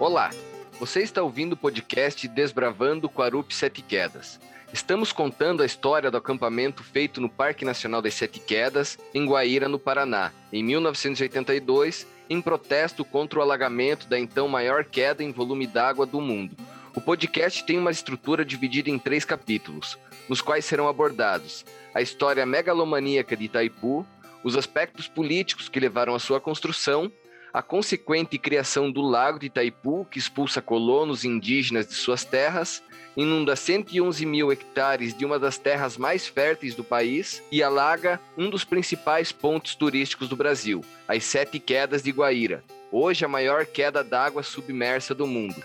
Olá, você está ouvindo o podcast Desbravando Quarup Sete Quedas. Estamos contando a história do acampamento feito no Parque Nacional das Sete Quedas, em Guaíra, no Paraná, em 1982, em protesto contra o alagamento da então maior queda em volume d'água do mundo. O podcast tem uma estrutura dividida em três capítulos, nos quais serão abordados a história megalomaníaca de Itaipu, os aspectos políticos que levaram à sua construção a consequente criação do lago de Itaipu, que expulsa colonos indígenas de suas terras, inunda 111 mil hectares de uma das terras mais férteis do país e alaga um dos principais pontos turísticos do Brasil, as Sete Quedas de Guaíra, hoje a maior queda d'água submersa do mundo.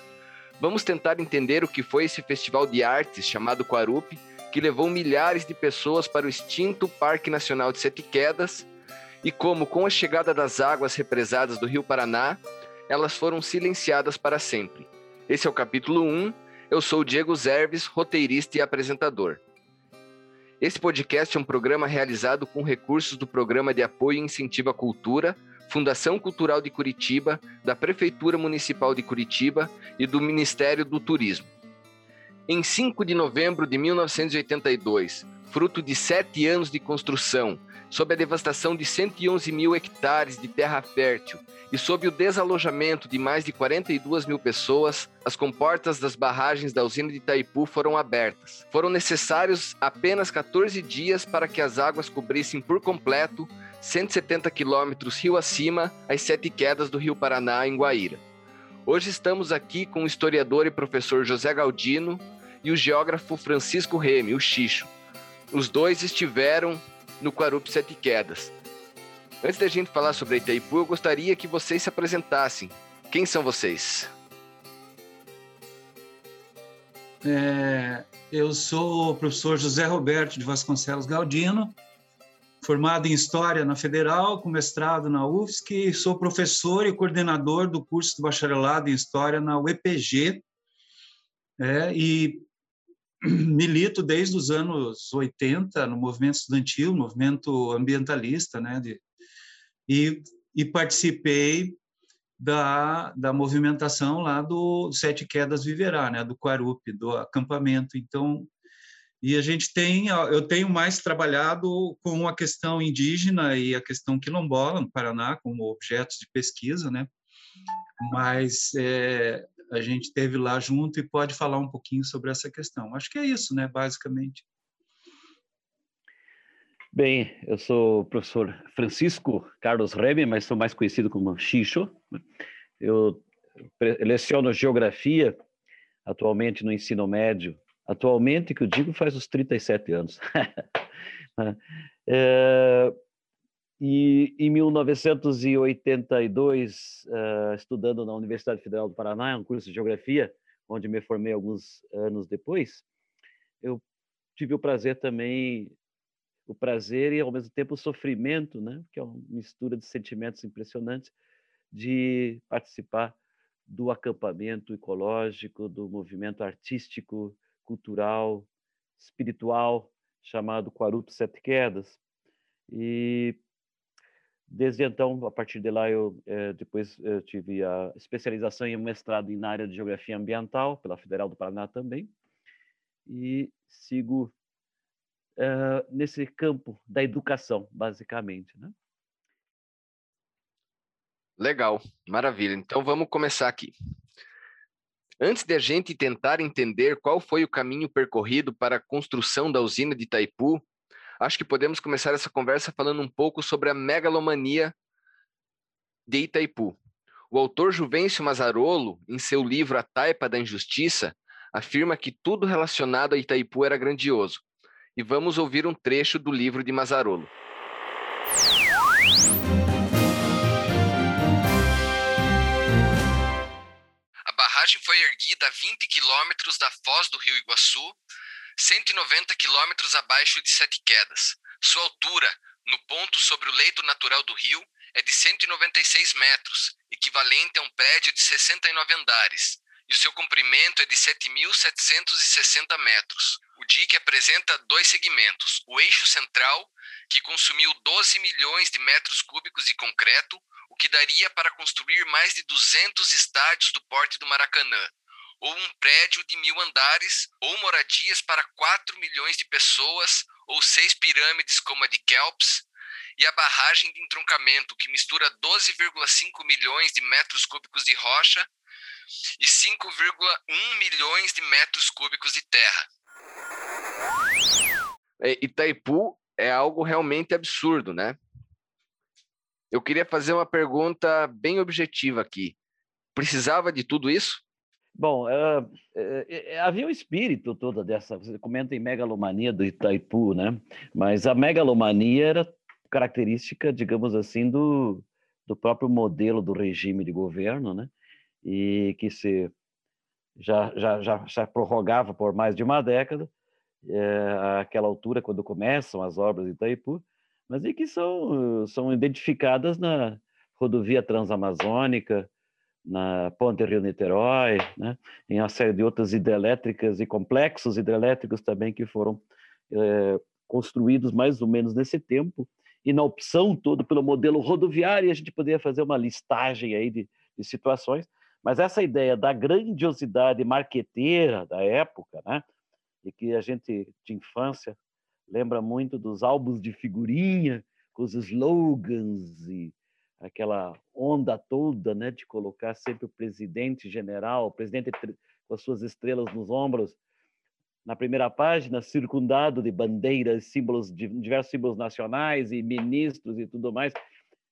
Vamos tentar entender o que foi esse festival de artes chamado Quarupi, que levou milhares de pessoas para o extinto Parque Nacional de Sete Quedas e como, com a chegada das águas represadas do Rio Paraná, elas foram silenciadas para sempre. Esse é o capítulo 1. Eu sou Diego Zerves, roteirista e apresentador. Esse podcast é um programa realizado com recursos do Programa de Apoio e Incentivo à Cultura, Fundação Cultural de Curitiba, da Prefeitura Municipal de Curitiba e do Ministério do Turismo. Em 5 de novembro de 1982, fruto de sete anos de construção, sob a devastação de 111 mil hectares de terra fértil e sob o desalojamento de mais de 42 mil pessoas, as comportas das barragens da usina de Itaipu foram abertas. Foram necessários apenas 14 dias para que as águas cobrissem por completo 170 quilômetros rio acima as sete quedas do Rio Paraná, em Guaíra. Hoje estamos aqui com o historiador e professor José Galdino e o geógrafo Francisco Reme, o Xixo. Os dois estiveram no Quarup Sete Quedas. Antes da gente falar sobre Itaipu, eu gostaria que vocês se apresentassem. Quem são vocês? É, eu sou o professor José Roberto de Vasconcelos Galdino, formado em História na Federal, com mestrado na UFSC, sou professor e coordenador do curso de bacharelado em História na UEPG, é, e milito desde os anos 80 no movimento estudantil, movimento ambientalista, né, de, e, e participei da, da movimentação lá do Sete Quedas Viverá, né, do Quarup, do acampamento. Então, e a gente tem, eu tenho mais trabalhado com a questão indígena e a questão quilombola no Paraná como objetos de pesquisa, né? Mas é, a gente teve lá junto e pode falar um pouquinho sobre essa questão. Acho que é isso, né, basicamente. Bem, eu sou o professor Francisco Carlos Rebe, mas sou mais conhecido como Xixo. Eu leciono geografia atualmente no ensino médio. Atualmente, que eu digo, faz uns 37 anos. é, e em 1982, uh, eh, estudando na Universidade Federal do Paraná, um curso de geografia, onde me formei alguns anos depois, eu tive o prazer também, o prazer e ao mesmo tempo o sofrimento, né, que é uma mistura de sentimentos impressionantes, de participar do acampamento ecológico, do movimento artístico, cultural, espiritual, chamado Quarup Sete Quedas. E Desde então, a partir de lá, eu eh, depois eu tive a especialização em mestrado na área de geografia ambiental pela Federal do Paraná também, e sigo eh, nesse campo da educação, basicamente, né? Legal, maravilha. Então vamos começar aqui. Antes de a gente tentar entender qual foi o caminho percorrido para a construção da usina de Itaipu, acho que podemos começar essa conversa falando um pouco sobre a megalomania de Itaipu. O autor Juvencio Mazarolo, em seu livro A Taipa da Injustiça, afirma que tudo relacionado a Itaipu era grandioso. E vamos ouvir um trecho do livro de Mazarolo. A barragem foi erguida a 20 quilômetros da foz do rio Iguaçu, 190 quilômetros abaixo de Sete Quedas. Sua altura, no ponto sobre o leito natural do rio, é de 196 metros, equivalente a um prédio de 69 andares, e o seu comprimento é de 7.760 metros. O dique apresenta dois segmentos, o eixo central, que consumiu 12 milhões de metros cúbicos de concreto, o que daria para construir mais de 200 estádios do porte do Maracanã, ou um prédio de mil andares, ou moradias para 4 milhões de pessoas, ou seis pirâmides como a de Kelps, e a barragem de entroncamento, que mistura 12,5 milhões de metros cúbicos de rocha e 5,1 milhões de metros cúbicos de terra. É, Itaipu é algo realmente absurdo, né? Eu queria fazer uma pergunta bem objetiva aqui. Precisava de tudo isso? Bom, uh, uh, havia o espírito todo dessa. Você comenta em megalomania do Itaipu, né? Mas a megalomania era característica, digamos assim, do, do próprio modelo do regime de governo, né? E que se já, já, já, já prorrogava por mais de uma década, é, àquela altura, quando começam as obras de Itaipu, mas e que são, são identificadas na rodovia transamazônica, na Ponte Rio-Niterói, né? em uma série de outras hidrelétricas e complexos hidrelétricos também que foram é, construídos mais ou menos nesse tempo, e na opção toda pelo modelo rodoviário, a gente poderia fazer uma listagem aí de, de situações, mas essa ideia da grandiosidade marqueteira da época, né? e que a gente de infância lembra muito dos álbuns de figurinha, com os slogans e aquela onda toda, né, de colocar sempre o presidente general, o presidente com as suas estrelas nos ombros, na primeira página, circundado de bandeiras, símbolos diversos símbolos nacionais e ministros e tudo mais,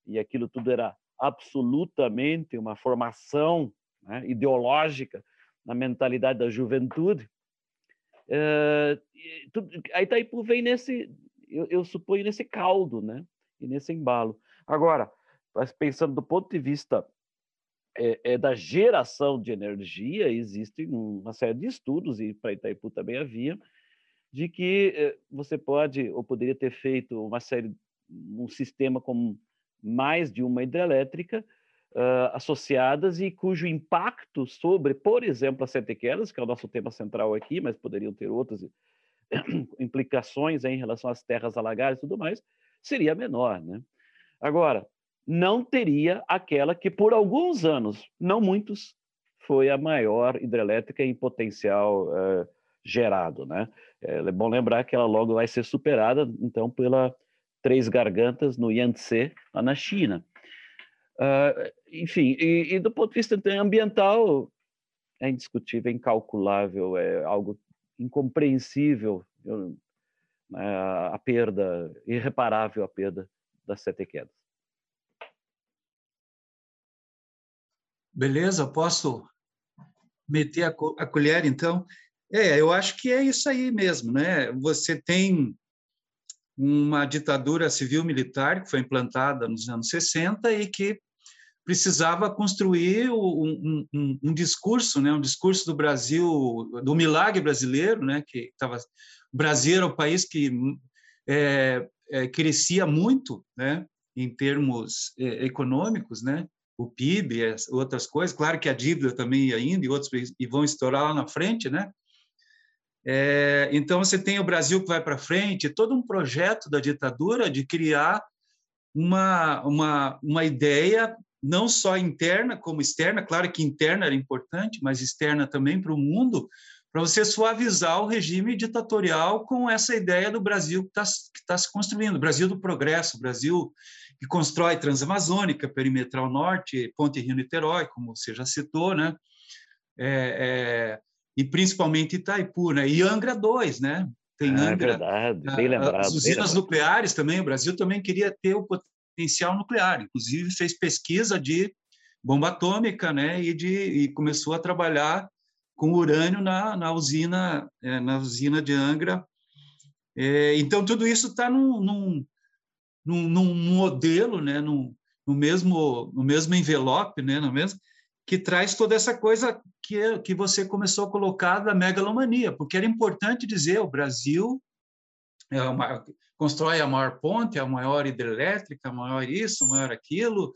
e aquilo tudo era absolutamente uma formação né, ideológica na mentalidade da juventude. Uh, a Itaipu vem nesse, eu, eu, suponho, nesse caldo, né? E nesse embalo. Agora, pensando do ponto de vista é, é da geração de energia, existe uma série de estudos, e para Itaipu também havia, de que é, você pode ou poderia ter feito uma série, um sistema com mais de uma hidrelétrica, uh, associadas e cujo impacto sobre, por exemplo, as setequelas, que é o nosso tema central aqui, mas poderiam ter outras implicações em relação às terras alagadas e tudo mais, seria menor. Né? Agora, não teria aquela que, por alguns anos, não muitos, foi a maior hidrelétrica em potencial uh, gerado. Né? É bom lembrar que ela logo vai ser superada, então, pela Três Gargantas no Yangtze, lá na China. Uh, enfim, e, e, do ponto de vista ambiental, é indiscutível, é incalculável, é algo incompreensível eu, né, a perda, irreparável a perda das sete quedas. Beleza, posso meter a, a colher então? É, eu acho que é isso aí mesmo, né? Você tem uma ditadura civil-militar que foi implantada nos anos 60 e que precisava construir um, um, um, discurso, né, um discurso do Brasil, do milagre brasileiro, né, que estava, o Brasil era o país que é, é, crescia muito, né, em termos é, econômicos, né, o PIB, outras coisas, claro que a dívida também ia indo e outros e vão estourar lá na frente, né, é, então, você tem o Brasil que vai para frente, todo um projeto da ditadura de criar uma, uma, uma ideia, não só interna como externa, claro que interna era importante, mas externa também para o mundo, para você suavizar o regime ditatorial com essa ideia do Brasil que está tá se construindo, Brasil do progresso, Brasil que constrói Transamazônica, Perimetral Norte, Ponte Rio-Niterói, como você já citou, né? É, é, e principalmente Itaipu, né? E Angra 2, né? Tem ah, Angra. É verdade, bem lembrado. As usinas nucleares também, o Brasil também queria ter o potencial nuclear, inclusive fez pesquisa de bomba atômica, né? E, de, e começou a trabalhar com urânio na, na usina é, na usina de Angra. É, então tudo isso está num, num, num, num, modelo, né? Num, no mesmo no mesmo envelope, né? No mesmo que traz toda essa coisa que, que você começou a colocar da megalomania, porque era importante dizer o Brasil é constrói a maior ponte, a maior hidrelétrica, a maior isso, a maior aquilo,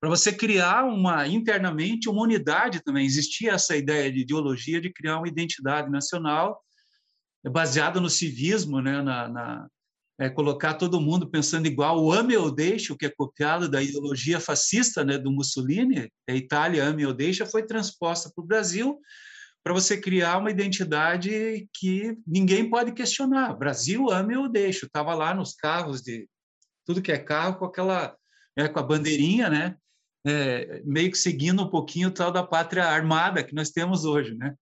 para você criar uma internamente uma unidade também. Existia essa ideia de ideologia de criar uma identidade nacional baseada no civismo, né, na, na é, colocar todo mundo pensando igual. O ame ou deixe, o que é copiado da ideologia fascista né, do Mussolini, a Itália ame ou deixa, foi transposta para o Brasil para você criar uma identidade que ninguém pode questionar. Brasil ame ou deixe. Estava lá nos carros de tudo que é carro com aquela é, com a bandeirinha, né? É, meio que seguindo um pouquinho o tal da pátria armada que nós temos hoje, né?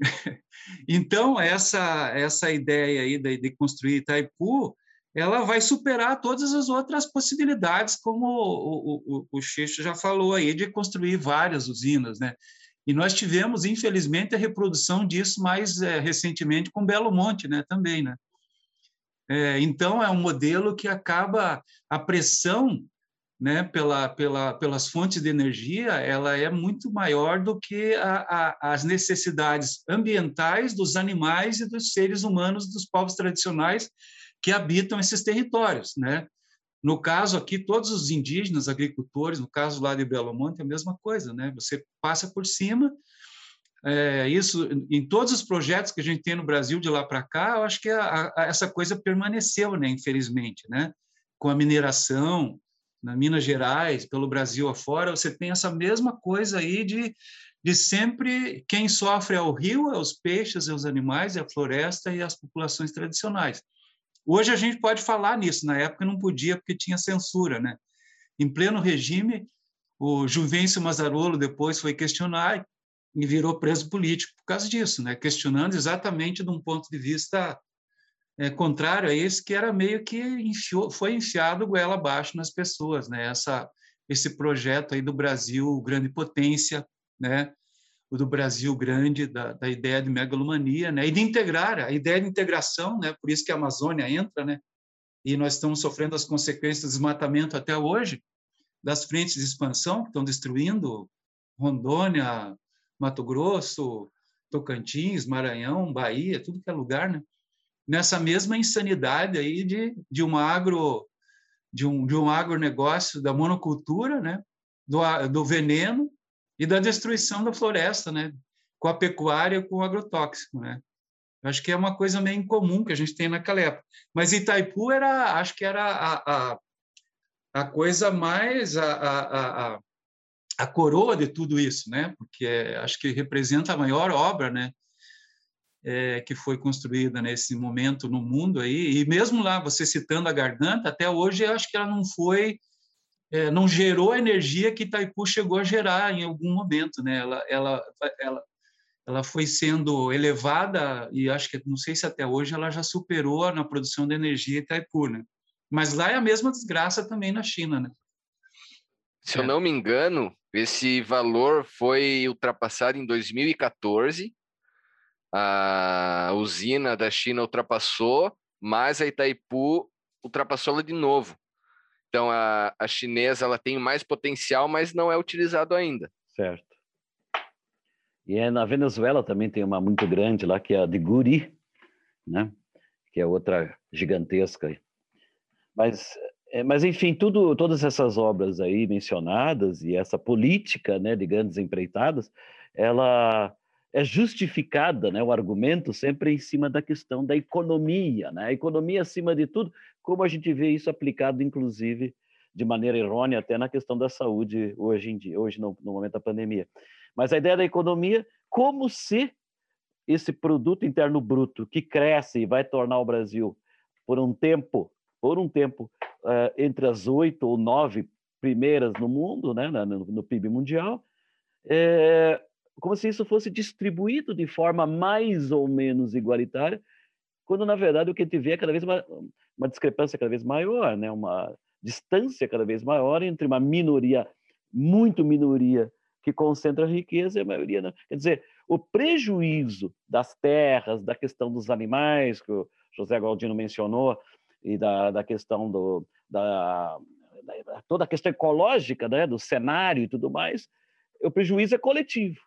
então essa essa ideia aí de, de construir Itaipu ela vai superar todas as outras possibilidades, como o, o, o Xixo já falou aí, de construir várias usinas, né? E nós tivemos, infelizmente, a reprodução disso mais é, recentemente com Belo Monte, né? Também, né? É, então, é um modelo que acaba a pressão né, pela, pela, pelas fontes de energia, ela é muito maior do que a, a, as necessidades ambientais dos animais e dos seres humanos dos povos tradicionais que habitam esses territórios, né? No caso aqui, todos os indígenas, agricultores, no caso lá de Belo Monte, é a mesma coisa, né? Você passa por cima. É, isso em todos os projetos que a gente tem no Brasil de lá para cá, eu acho que a, a, essa coisa permaneceu, né? Infelizmente, né? Com a mineração, na Minas Gerais, pelo Brasil afora, você tem essa mesma coisa aí de, de sempre quem sofre é o rio, é os peixes, é os animais, é a floresta e as populações tradicionais. Hoje a gente pode falar nisso, na época não podia porque tinha censura, né? Em pleno regime, o Juvencio Mazzarolo depois foi questionar e virou preso político por causa disso, né? Questionando exatamente de um ponto de vista é, contrário a esse que era meio que enfiou, foi enfiado goela abaixo nas pessoas, né? Essa esse projeto aí do Brasil grande potência, né? o do Brasil grande, da, da, ideia de megalomania, né? e de integrar, a ideia de integração, né? por isso que a Amazônia entra, né? e nós estamos sofrendo as consequências do desmatamento até hoje, das frentes de expansão que estão destruindo Rondônia, Mato Grosso, Tocantins, Maranhão, Bahia, tudo que é lugar, né? Nessa mesma insanidade aí de, de um agro de um, de um agronegócio da monocultura, né? do, do veneno, e da destruição da floresta, né? com a pecuária, com o agrotóxico. Né? Acho que é uma coisa meio incomum que a gente tem naquela época. Mas Itaipu era, acho que era a, a, a coisa mais, a, a, a, a, coroa de tudo isso, né? porque acho que representa a maior obra né? É, que foi construída nesse momento no mundo aí. E mesmo lá, você citando a garganta, até hoje eu acho que ela não foi é, não gerou a energia que Itaipu chegou a gerar em algum momento, né? Ela, ela, ela, ela foi sendo elevada e acho que não sei se até hoje ela já superou na produção de energia Itaipu, né? Mas lá é a mesma desgraça também na China, né? Se é. eu não me engano, esse valor foi ultrapassado em 2014. A usina da China ultrapassou, mas a Itaipu ultrapassou ela de novo. Então a, a chinesa ela tem mais potencial, mas não é utilizado ainda. Certo. E é, na Venezuela também tem uma muito grande lá que é a de Guri, né? Que é outra gigantesca. Mas é, mas enfim, tudo, todas essas obras aí mencionadas e essa política, né, de grandes empreitadas, ela é justificada, né, o argumento sempre em cima da questão da economia, né? A economia acima de tudo, como a gente vê isso aplicado, inclusive, de maneira errônea até na questão da saúde hoje em dia, hoje no, no momento da pandemia. Mas a ideia da economia, como se esse produto interno bruto que cresce e vai tornar o Brasil por um tempo, por um tempo, uh, entre as oito ou nove primeiras no mundo, né, no, no PIB mundial, é, como se isso fosse distribuído de forma mais ou menos igualitária, quando na verdade o que a gente vê é cada vez uma, uma discrepância cada vez maior, né? uma distância cada vez maior entre uma minoria, muito minoria, que concentra a riqueza e a maioria não. Quer dizer, o prejuízo das terras, da questão dos animais, que o José Galdino mencionou, e da, da questão do, da, da, toda a questão ecológica, né, do cenário e tudo mais, o prejuízo é coletivo.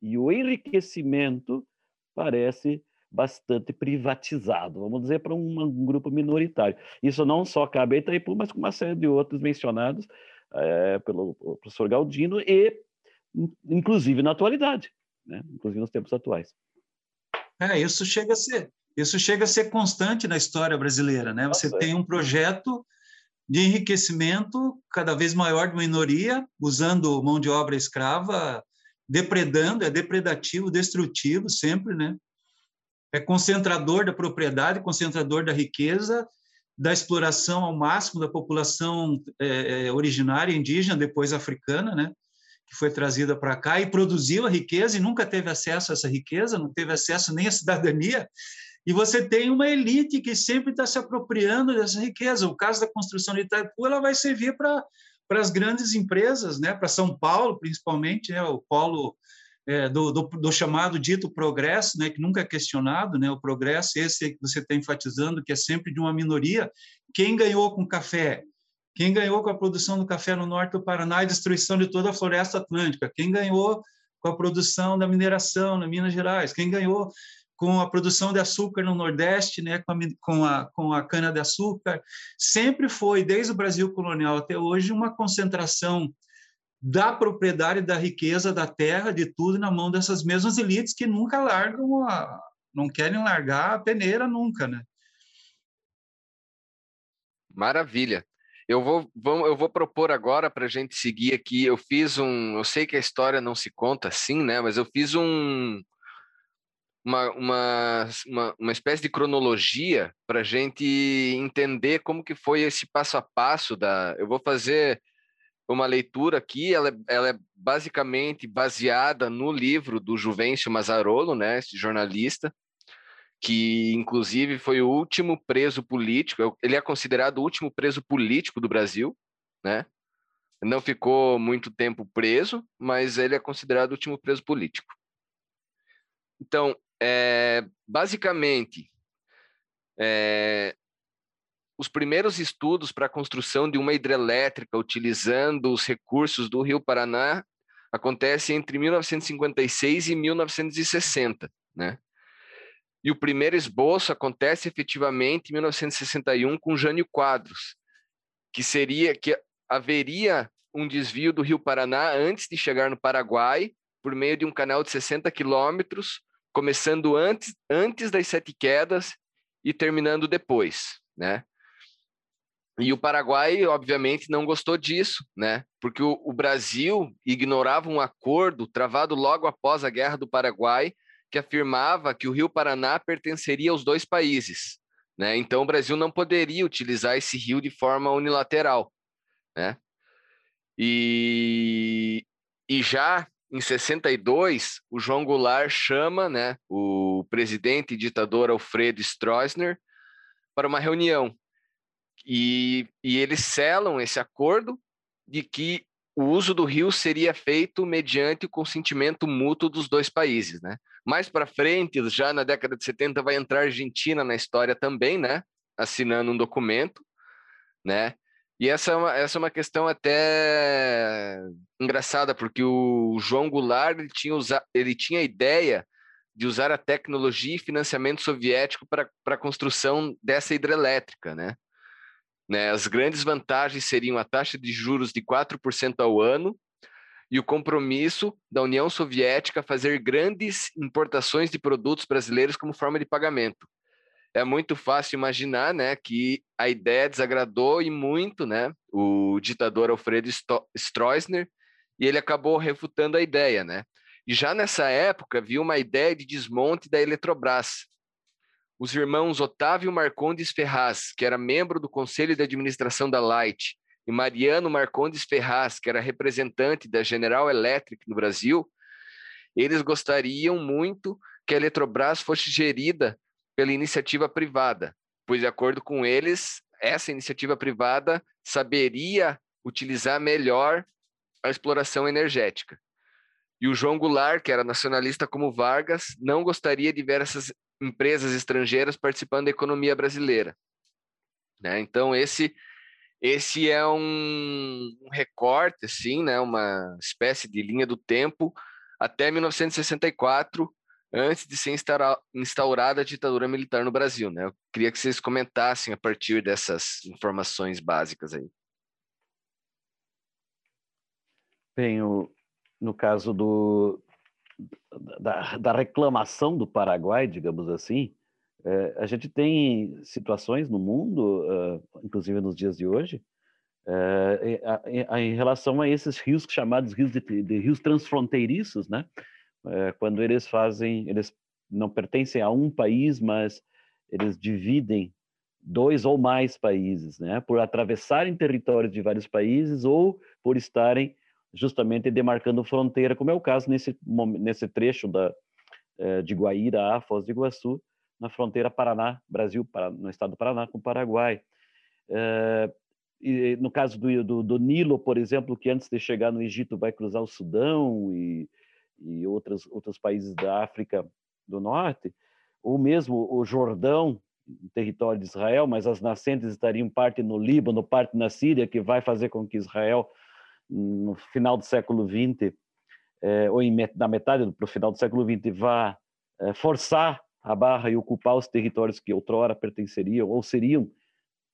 E o enriquecimento parece bastante privatizado, vamos dizer, para um, um, grupo minoritário. Isso não só cabe a Itaipu, mas com uma série de outros mencionados é, pelo professor Galdino e, inclusive, na atualidade, né? inclusive nos tempos atuais. É, isso chega a ser Isso chega a ser constante na história brasileira, né? Você tem um projeto de enriquecimento cada vez maior de minoria, usando mão de obra escrava, depredando, é depredativo, destrutivo sempre, né? É concentrador da propriedade, concentrador da riqueza, da exploração ao máximo da população é, é originária indígena, depois africana, né? que foi trazida para cá e produziu a riqueza e nunca teve acesso a essa riqueza, não teve acesso nem à cidadania. E você tem uma elite que sempre está se apropriando dessa riqueza. O caso da construção de Itaipu, ela vai servir para para as grandes empresas, né? Para São Paulo, principalmente, né? O polo é, do, do, do, chamado dito progresso, né? Que nunca é questionado, né? O progresso esse que você está enfatizando, que é sempre de uma minoria. Quem ganhou com café? Quem ganhou com a produção do café no norte do Paraná e destruição de toda a floresta atlântica? Quem ganhou com a produção da mineração na Minas Gerais? Quem ganhou com a produção de açúcar no Nordeste, né, com a, com a, com a cana-de-açúcar? Sempre foi, desde o Brasil colonial até hoje, uma concentração da propriedade, da riqueza, da terra, de tudo na mão dessas mesmas elites que nunca largam, a, não querem largar a peneira nunca, né? Maravilha. Eu vou, vou, eu vou propor agora para a gente seguir aqui. Eu fiz um. Eu sei que a história não se conta assim, né? Mas eu fiz um, uma, uma, uma, uma espécie de cronologia para a gente entender como que foi esse passo a passo da. Eu vou fazer uma leitura aqui, ela, é, ela é basicamente baseada no livro do Juvencio Mazzarolo, né? Esse jornalista que inclusive foi o último preso político, ele é considerado o último preso político do Brasil, né? Não ficou muito tempo preso, mas ele é considerado o último preso político. Então, é, basicamente, é, os primeiros estudos para a construção de uma hidrelétrica utilizando os recursos do Rio Paraná acontecem entre 1956 e 1960, né? E o primeiro esboço acontece efetivamente em 1961 com Jânio Quadros, que seria que haveria um desvio do Rio Paraná antes de chegar no Paraguai, por meio de um canal de 60 quilômetros, começando antes, antes das sete quedas e terminando depois, né? E o Paraguai, obviamente, não gostou disso, né? Porque o, o Brasil ignorava um acordo travado logo após a Guerra do Paraguai, que afirmava que o Rio Paraná pertenceria aos dois países. Né? Então, o Brasil não poderia utilizar esse rio de forma unilateral. Né? E, e já em 62, o João Goulart chama né, o presidente e ditador Alfredo Stroessner para uma reunião. E, e eles selam esse acordo de que o uso do rio seria feito mediante o consentimento mútuo dos dois países, né? Mais para frente, já na década de 70, vai entrar a Argentina na história também, né? Assinando um documento, né? E essa é uma, essa é uma questão até engraçada, porque o João Goulart ele tinha, usa, ele tinha a ideia de usar a tecnologia e financiamento soviético para a construção dessa hidrelétrica, né? Né? As grandes vantagens seriam a taxa de juros de 4% ao ano e o compromisso da União Soviética a fazer grandes importações de produtos brasileiros como forma de pagamento. É muito fácil imaginar né, que a ideia desagradou e muito né, o ditador Alfredo Stroessner e ele acabou refutando a ideia. Né? E já nessa época viu uma ideia de desmonte da Eletrobras, os irmãos Otávio Marcondes Ferraz, que era membro do conselho de administração da Light, e Mariano Marcondes Ferraz, que era representante da General Electric no Brasil, eles gostariam muito que a Eletrobras fosse gerida pela iniciativa privada, pois, de acordo com eles, essa iniciativa privada saberia utilizar melhor a exploração energética. E o João Goulart, que era nacionalista como Vargas, não gostaria de ver essas empresas estrangeiras participando da economia brasileira. Né? Então, esse, esse é um, recorte, assim, né? uma espécie de linha do tempo até 1964, antes de ser instaurada a ditadura militar no Brasil. Né? Eu queria que vocês comentassem a partir dessas informações básicas aí. Bem, o, no caso do, da, da reclamação do Paraguai, digamos assim, É, a gente tem situações no mundo, uh, inclusive nos dias de hoje, em, em, relação a esses rios chamados rios de, de rios transfronteiriços, né? Uh, quando eles fazem, eles não pertencem a um país, mas eles dividem dois ou mais países, né? Por atravessarem territórios de vários países ou por estarem justamente demarcando fronteira, como é o caso nesse nesse trecho da de Guaíra a Foz do Iguaçu, na fronteira Paraná, Brasil, no estado do Paraná com o Paraguai. É, e no caso do, do, do, Nilo, por exemplo, que antes de chegar no Egito vai cruzar o Sudão e, e outros, outros países da África do Norte, ou mesmo o Jordão, território de Israel, mas as nascentes estariam parte no Líbano, parte na Síria, que vai fazer com que Israel, no final do século XX, é, ou em, na metade para o final do século XX, vá é, forçar a barra e ocupar os territórios que outrora pertenceriam ou seriam,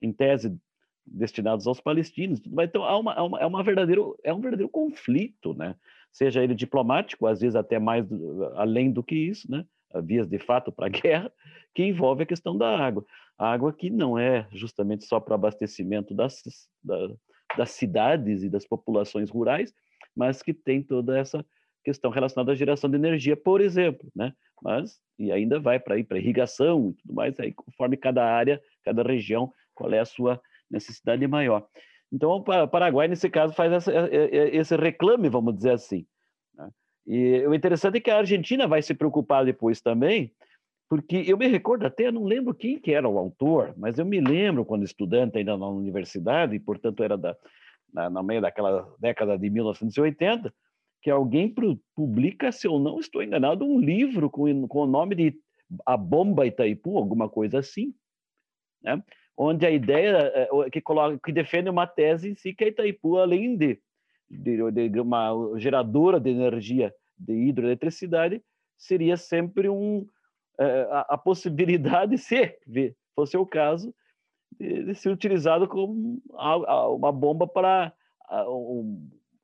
em tese, destinados aos palestinos. Então, há uma, há uma, é, uma verdadeiro, é um verdadeiro conflito, né? seja ele diplomático, às vezes até mais além do que isso, né? vias de fato para a guerra, que envolve a questão da água. A água que não é justamente só para abastecimento das, da, das cidades e das populações rurais, mas que tem toda essa questão relacionada à geração de energia, por exemplo, né? Mas e ainda vai para irrigação e tudo mais, aí conforme cada área, cada região, qual é a sua necessidade maior. Então, o Paraguai, nesse caso, faz essa, esse reclame, vamos dizer assim. Né? E o interessante é que a Argentina vai se preocupar depois também, porque eu me recordo até, não lembro quem que era o autor, mas eu me lembro quando estudante ainda na universidade, e portanto era da, na, no meio daquela década de 1980, que alguém publica, se eu não estou enganado, um livro com, com o nome de A Bomba Itaipu, alguma coisa assim, né? Onde a ideia é, que, coloca, que defende uma tese em si que a Itaipu, além de, de, de uma geradora de energia de hidroeletricidade, seria sempre um, é, a, a possibilidade, se fosse o caso, de, de ser utilizado como uma bomba para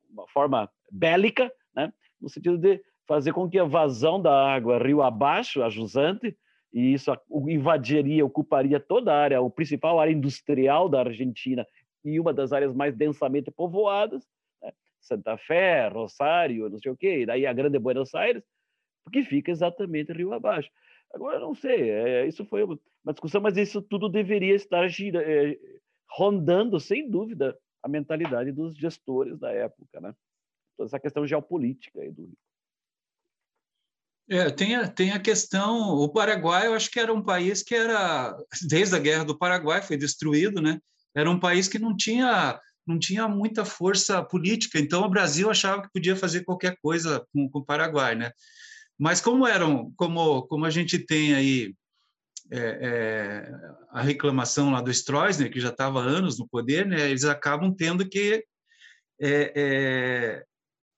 uma forma bélica, né? no sentido de fazer com que a vazão da água rio abaixo, a jusante, e isso invadiria, ocuparia toda a área, a principal área industrial da Argentina e uma das áreas mais densamente povoadas, né? Santa Fé, Rosário, não sei o quê, e daí a Grande Buenos Aires, porque fica exatamente rio abaixo. Agora, não sei, é, isso foi uma discussão, mas isso tudo deveria estar gira, é, rondando, sem dúvida, a mentalidade dos gestores da época, né? Toda essa questão geopolítica aí do Rio. É, tem, a, tem a questão, o Paraguai, eu acho que era um país que era, desde a Guerra do Paraguai, foi destruído, né? Era um país que não tinha, não tinha muita força política, então o Brasil achava que podia fazer qualquer coisa com, com o Paraguai, né? Mas como eram, como, como a gente tem aí é, é, a reclamação lá do Stroessner, que já estava anos no poder, né, eles acabam tendo que é, é,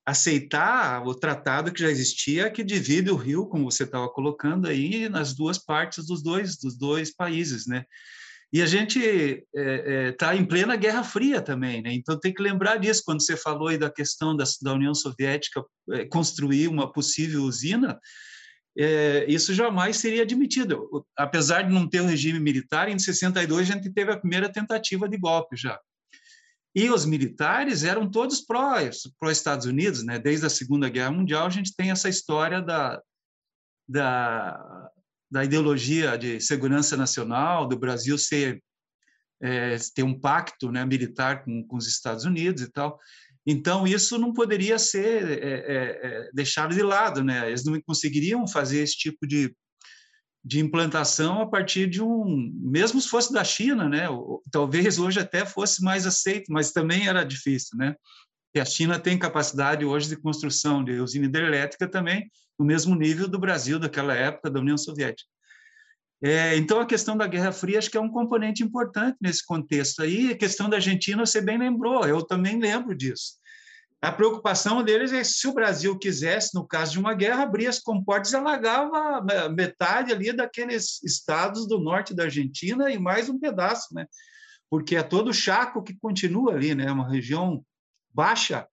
aceitar o tratado que já existia, que divide o rio, como você estava colocando aí, nas duas partes dos dois, dos dois países, né? E a gente está é, é, tá em plena Guerra Fria também, né? Então tem que lembrar disso quando você falou aí da questão da, da União Soviética é, construir uma possível usina é, isso jamais seria admitido. Apesar de não ter um regime militar, em 62 a gente teve a primeira tentativa de golpe já. E os militares eram todos pró, pró Unidos, né? Desde a Segunda Guerra Mundial a gente tem essa história da, da, da ideologia de segurança nacional, do Brasil ser é, ter um pacto né, militar com, com os Estados Unidos e tal. Então, isso não poderia ser é, é, é, deixado de lado, né? Eles não conseguiriam fazer esse tipo de, de implantação a partir de um, mesmo se fosse da China, né? Talvez hoje até fosse mais aceito, mas também era difícil, né? E a China tem capacidade hoje de construção de usina hidrelétrica também no mesmo nível do Brasil daquela época da União Soviética. É, então, a questão da Guerra Fria acho que é um componente importante nesse contexto. Aí, a questão da Argentina, você bem lembrou, eu também lembro disso. A preocupação deles é se o Brasil quisesse, no caso de uma guerra, abrir as comportas e alagava metade ali daqueles estados do norte da Argentina e mais um pedaço, né? Porque é todo o Chaco que continua ali, né? Uma região baixa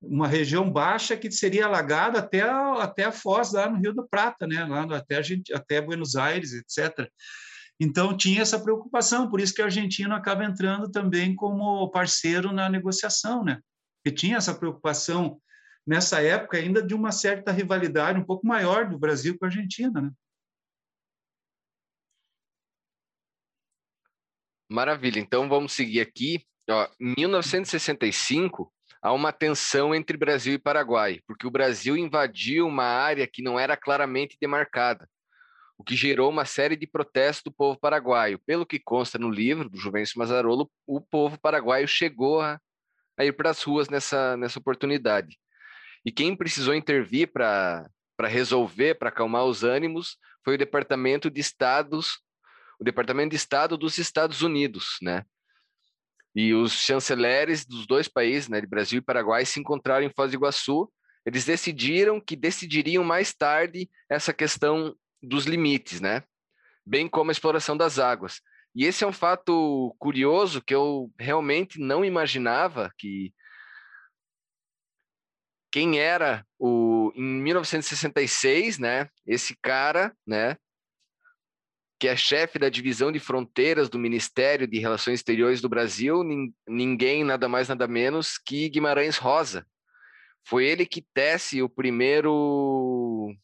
uma região baixa que seria alagada até a, até a foz lá no Rio da Prata, né? lá no, até, até Buenos Aires, etc. Então, tinha essa preocupação, por isso que a Argentina acaba entrando também como parceiro na negociação, né? Porque tinha essa preocupação nessa época ainda de uma certa rivalidade um pouco maior do Brasil com a Argentina, né? Maravilha. Então vamos seguir aqui. Ó, em 1965 há uma tensão entre Brasil e Paraguai, porque o Brasil invadiu uma área que não era claramente demarcada, o que gerou uma série de protestos do povo paraguaio. Pelo que consta no livro do Juvencio Mazzarolo, o povo paraguaio chegou a, a ir para as ruas nessa, nessa oportunidade. E quem precisou intervir para resolver, para acalmar os ânimos, foi o Departamento de Estados, o Departamento de Estado dos Estados Unidos, né? E os chanceleres dos dois países, né, de Brasil e Paraguai, se encontraram em Foz do Iguaçu. Eles decidiram que decidiriam mais tarde essa questão dos limites, né? Bem como a exploração das águas. E esse é um fato curioso que eu realmente não imaginava que quem era o em 1966, né? Esse cara, né? Que é chefe da divisão de fronteiras do Ministério de Relações Exteriores do Brasil, ninguém nada mais nada menos que Guimarães Rosa. Foi ele que tece o primeiro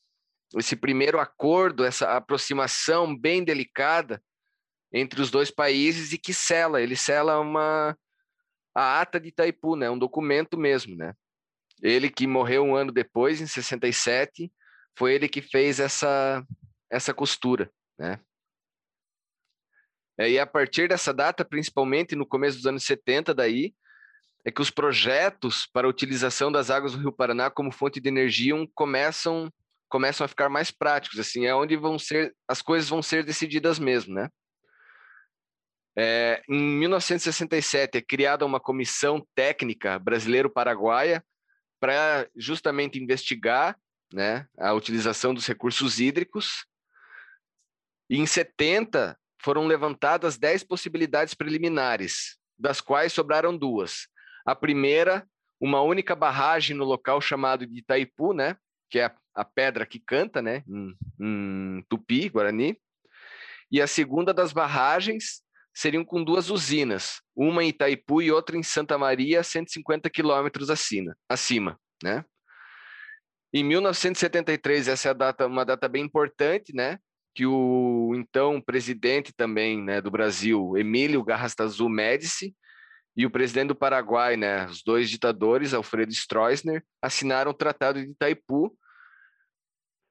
esse primeiro acordo, essa aproximação bem delicada entre os dois países e que sela, ele sela uma a ata de Itaipu, né, um documento mesmo, né? Ele que morreu um ano depois, em 67, foi ele que fez essa, essa costura, né? É, e a partir dessa data, principalmente no começo dos anos 70 daí, é que os projetos para a utilização das águas do Rio Paraná como fonte de energia começam começam a ficar mais práticos, assim, é onde vão ser as coisas vão ser decididas mesmo, né? É, em 1967 é criada uma comissão técnica brasileiro-paraguaia para justamente investigar né, a utilização dos recursos hídricos. E em 70 foram levantadas 10 possibilidades preliminares, das quais sobraram duas. A primeira, uma única barragem no local chamado de Itaipu, né, que é a, pedra que canta, né, em, em Tupi, Guarani. E a segunda das barragens seriam com duas usinas, uma em Itaipu e outra em Santa Maria, 150 quilômetros acima, né? Em 1973, essa é data, uma data bem importante, né? Que o então presidente também, né, do Brasil, Emílio Garrastazu Médici, e o presidente do Paraguai, né, os dois ditadores, Alfredo Stroessner, assinaram o Tratado de Itaipu,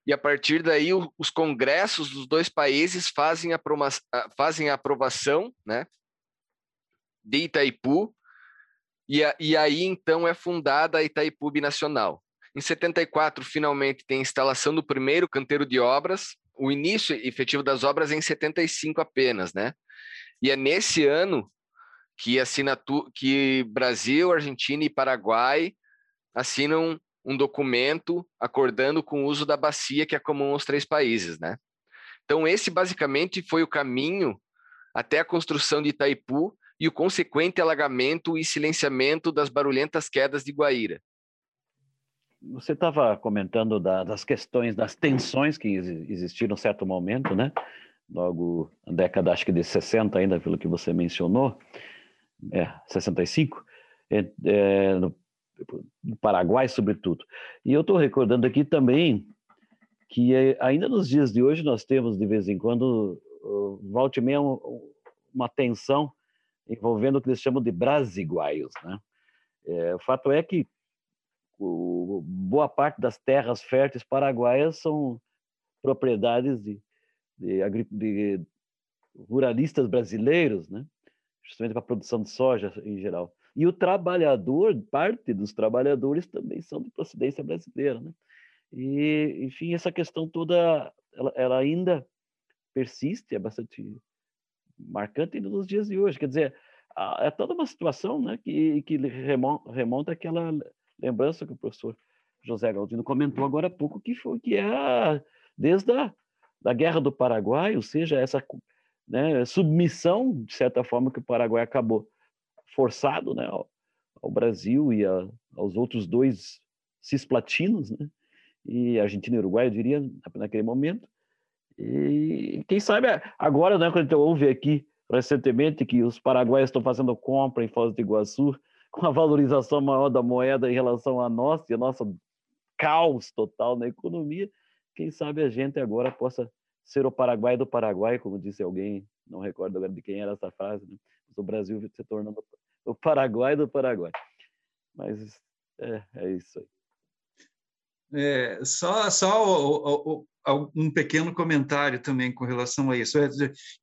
e a partir daí o, os congressos dos dois países fazem a, fazem a aprovação né, de Itaipu, e, a, e aí então é fundada a Itaipu Binacional. Em 74, finalmente, tem a instalação do primeiro canteiro de obras, o início efetivo das obras é em 75 apenas, né? E é nesse ano que, assinatura, que Brasil, Argentina e Paraguai assinam um documento acordando com o uso da bacia que é comum aos três países, né? Então esse basicamente foi o caminho até a construção de Itaipu e o consequente alagamento e silenciamento das barulhentas quedas de Guaíra. Você estava comentando da, das questões, das tensões que existiram em certo momento, né? Logo na década, acho que de 60 ainda, pelo que você mencionou, é, 65, é, é, no no Paraguai, sobretudo. E eu estou recordando aqui também que eh, ainda nos dias de hoje nós temos, de vez em quando, volte meia uma tensão envolvendo o que eles chamam de brasiguaios. Né? É, o fato é que o, boa parte das terras férteis paraguaias são propriedades de, de, de ruralistas brasileiros, né? justamente para a produção de soja em geral. E o trabalhador, parte dos trabalhadores também são de procedência brasileira, né? E, enfim, essa questão toda, ela, ela ainda persiste, é bastante marcante nos dias de hoje. Quer dizer, é toda uma situação né, que, que remonta, àquela lembrança que o professor José Galdino comentou agora há pouco, que foi que é desde a da Guerra do Paraguai, ou seja, essa né, submissão, de certa forma, que o Paraguai acabou forçado né, ao, ao Brasil e a, aos outros dois cisplatinos, né? E Argentina e Uruguai, eu diria, naquele momento. E quem sabe agora, né, quando gente ouve aqui recentemente que os paraguaios estão fazendo compra em Foz do Iguaçu com a valorização maior da moeda em relação a nós e a nossa caos total na economia, quem sabe a gente agora possa ser o Paraguai do Paraguai, como disse alguém, não recordo agora de quem era essa frase, né? o Brasil se tornando o Paraguai do Paraguai. Mas é, é isso aí. É, só só o, o, um pequeno comentário também com relação a isso. É,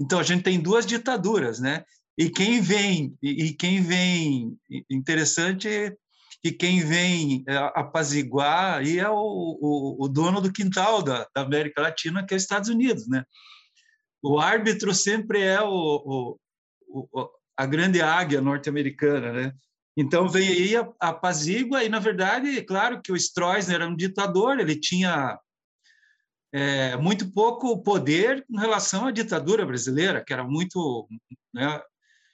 então a gente tem duas ditaduras, né? E quem vem e, quem vem interessante que quem vem é, apaziguar aí é o, o, o dono do quintal da, da, América Latina, que é os Estados Unidos, né? O árbitro sempre é o, o a grande águia norte-americana, né? Então vem aí a, apazigua e na verdade, claro que o Stroessner era um ditador, ele tinha é, muito pouco poder em relação à ditadura brasileira, que era muito, né,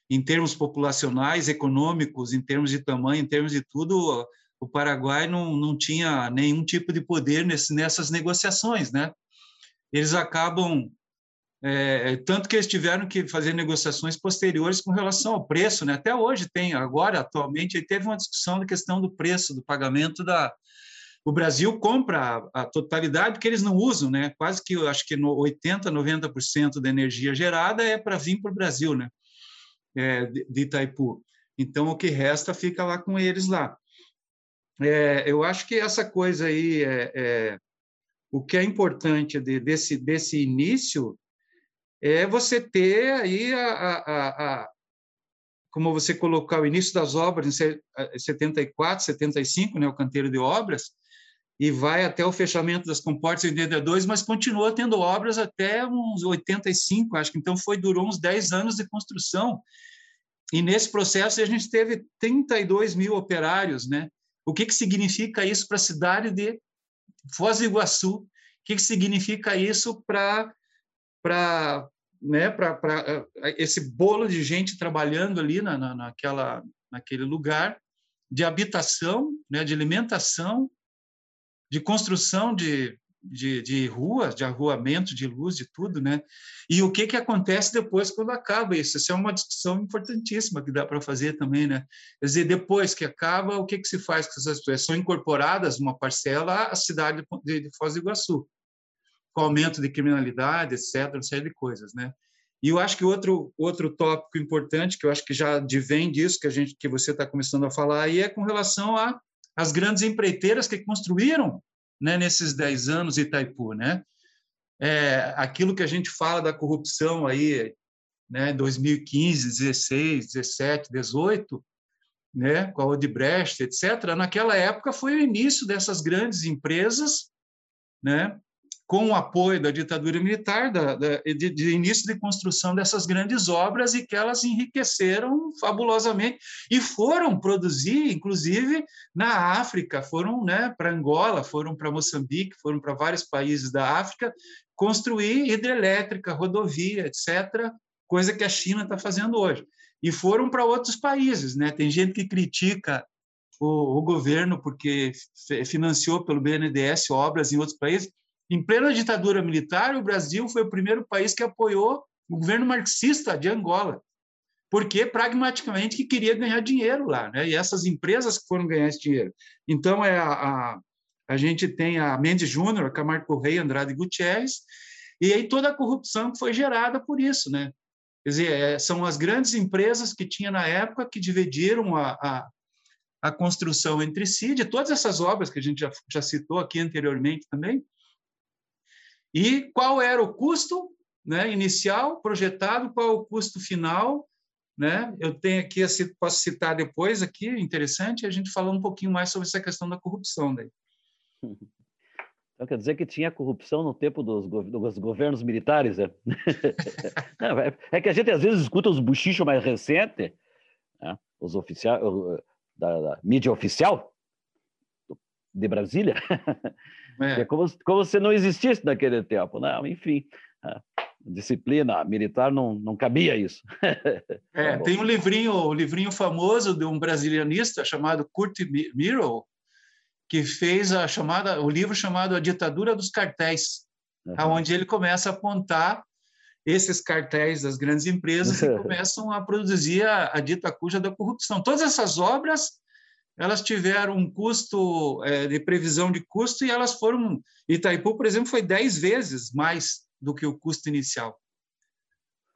em termos populacionais, econômicos, em termos de tamanho, em termos de tudo, o Paraguai não, não tinha nenhum tipo de poder nesse, nessas negociações, né? Eles acabam é, tanto que eles tiveram que fazer negociações posteriores com relação ao preço, né? Até hoje tem, agora, atualmente, teve uma discussão da questão do preço, do pagamento da. O Brasil compra a, totalidade porque eles não usam, né? Quase que, eu acho que no 80, 90% da energia gerada é para vir para o Brasil, né? É, de, de Itaipu. Então, o que resta fica lá com eles lá. É, eu acho que essa coisa aí, é, é o que é importante de, desse, desse início é você ter aí a, a, a, como você colocar o início das obras em 74, 75, né, o canteiro de obras, e vai até o fechamento das comportas em 82, mas continua tendo obras até uns 85, acho que então foi durou uns 10 anos de construção. E nesse processo a gente teve 32 mil operários, né? O que que significa isso para a cidade de Foz do Iguaçu? O que que significa isso para para né, para esse bolo de gente trabalhando ali na, na, naquela, naquele lugar de habitação, né, de alimentação, de construção de, de, de ruas, de arruamento, de luz, de tudo, né? E o que que acontece depois quando acaba isso? Isso é uma discussão importantíssima que dá para fazer também, né? Quer dizer, depois que acaba, o que que se faz com essas pessoas? São incorporadas uma parcela à cidade de, de Foz do Iguaçu com aumento de criminalidade, etc., uma série de coisas, né? E eu acho que outro outro tópico importante que eu acho que já advém disso que a gente que você está começando a falar aí é com relação a as grandes empreiteiras que construíram, né, nesses 10 anos Itaipu, né? É, aquilo que a gente fala da corrupção aí, né, 2015, 16, 17, 18, né, com a Odebrecht, etc. Naquela época foi o início dessas grandes empresas, né, com o apoio da ditadura militar, da, da, de, de, início de construção dessas grandes obras e que elas enriqueceram fabulosamente e foram produzir, inclusive na África, foram né, para Angola, foram para Moçambique, foram para vários países da África construir hidrelétrica, rodovia, etc., coisa que a China está fazendo hoje. E foram para outros países, né? Tem gente que critica o, o governo porque financiou pelo BNDES obras em outros países em plena ditadura militar, o Brasil foi o primeiro país que apoiou o governo marxista de Angola, porque pragmaticamente que queria ganhar dinheiro lá, né? E essas empresas que foram ganhar esse dinheiro. Então é a, a, a gente tem a Mendes Júnior, Camargo Correia, Andrade Gutierrez, e aí toda a corrupção que foi gerada por isso, né? Quer dizer, é, são as grandes empresas que tinha na época que dividiram a, a, a construção entre si, de todas essas obras que a gente já, já citou aqui anteriormente também, e qual era o custo né, inicial projetado, qual o custo final. Né? Eu tenho aqui, posso citar depois aqui, interessante, a gente falar um pouquinho mais sobre essa questão da corrupção. Daí. Então quer dizer que tinha corrupção no tempo dos, dos governos militares, é? Não, é? é? que a gente às vezes escuta os buchichos mais recentes, né? os oficiais da, da mídia oficial de Brasília, É. é como, como se não existisse naquele tempo, não, enfim. Disciplina militar não, não cabia isso. é, tá tem um livrinho, um livrinho famoso de um brasilianista chamado Kurt Miro, que fez a chamada, o livro chamado A Ditadura dos Cartéis, uhum. onde ele começa a apontar esses cartéis das grandes empresas que começam a produzir a, a dita cuja da corrupção. Todas essas obras elas tiveram um custo é, de previsão de custo e elas foram Itaipu, por exemplo, foi dez vezes mais do que o custo inicial.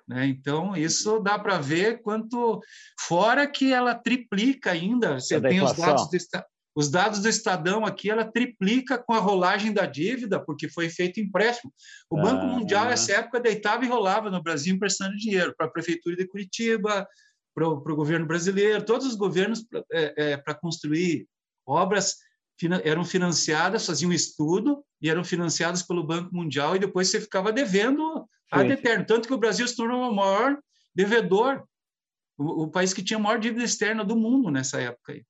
Né? Então, isso dá para ver quanto. Fora que ela triplica ainda, você é tem os dados, do, os dados do Estadão aqui, ela triplica com a rolagem da dívida, porque foi feito empréstimo. O Banco ah, Mundial, nessa época, deitava e rolava no Brasil emprestando dinheiro para a Prefeitura de Curitiba, para o governo brasileiro, todos os governos para é, é, construir obras eram financiadas, faziam estudo e eram financiadas pelo Banco Mundial e depois você ficava devendo ad eterno. Tanto que o Brasil se tornou o maior devedor, o, o, país que tinha a maior dívida externa do mundo nessa época. Aí,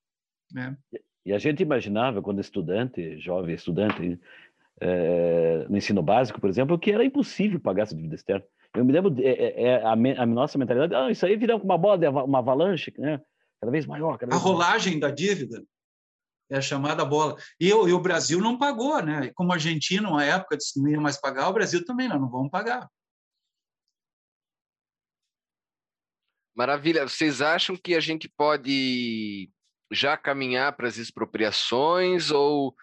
né? E a gente imaginava, quando estudante, jovem estudante, é, no ensino básico, por exemplo, que era impossível pagar essa dívida externa. Eu me lembro, é, é, é a, a, nossa mentalidade, ah, isso aí vira uma bola, de, uma avalanche, né? cada vez maior. Cada vez a rolagem maior. da dívida é a chamada bola. E, e, o Brasil não pagou, né? Como a Argentina, uma época, disse não ia mais pagar, o Brasil também não, não vamos pagar. Maravilha. Vocês acham que a gente pode já caminhar para as expropriações ou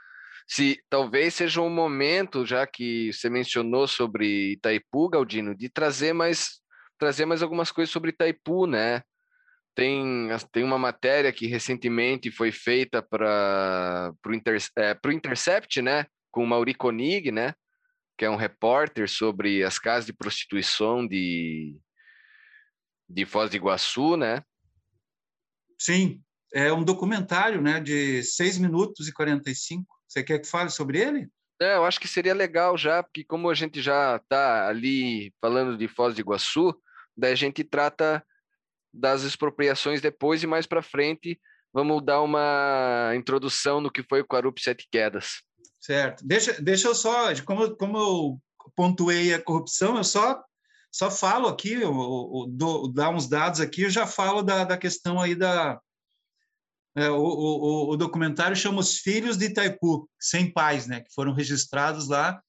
se talvez seja um momento, já que você mencionou sobre Itaipu, Galdino, de trazer mais trazer mais algumas coisas sobre Itaipu, né? Tem, tem uma matéria que recentemente foi feita para o Inter, é, Intercept, né? Com o Mauri Konig, né? Que é um repórter sobre as casas de prostituição de, de Foz do Iguaçu, né? Sim, é um documentário né, de 6 minutos e 45. Você quer que fale sobre ele? É, eu acho que seria legal já, porque como a gente já está ali falando de Foz do Iguaçu, daí a gente trata das expropriações depois e mais para frente vamos dar uma introdução no que foi o Quarup Sete Quedas. Certo. Deixa, deixa eu só, como, como eu pontuei a corrupção, eu só só falo aqui, eu, eu, eu, dar uns dados aqui, eu já falo da, da questão aí da, é, o, o, o, documentário chama Os Filhos de Itaipu, sem pais, né, que foram registrados lá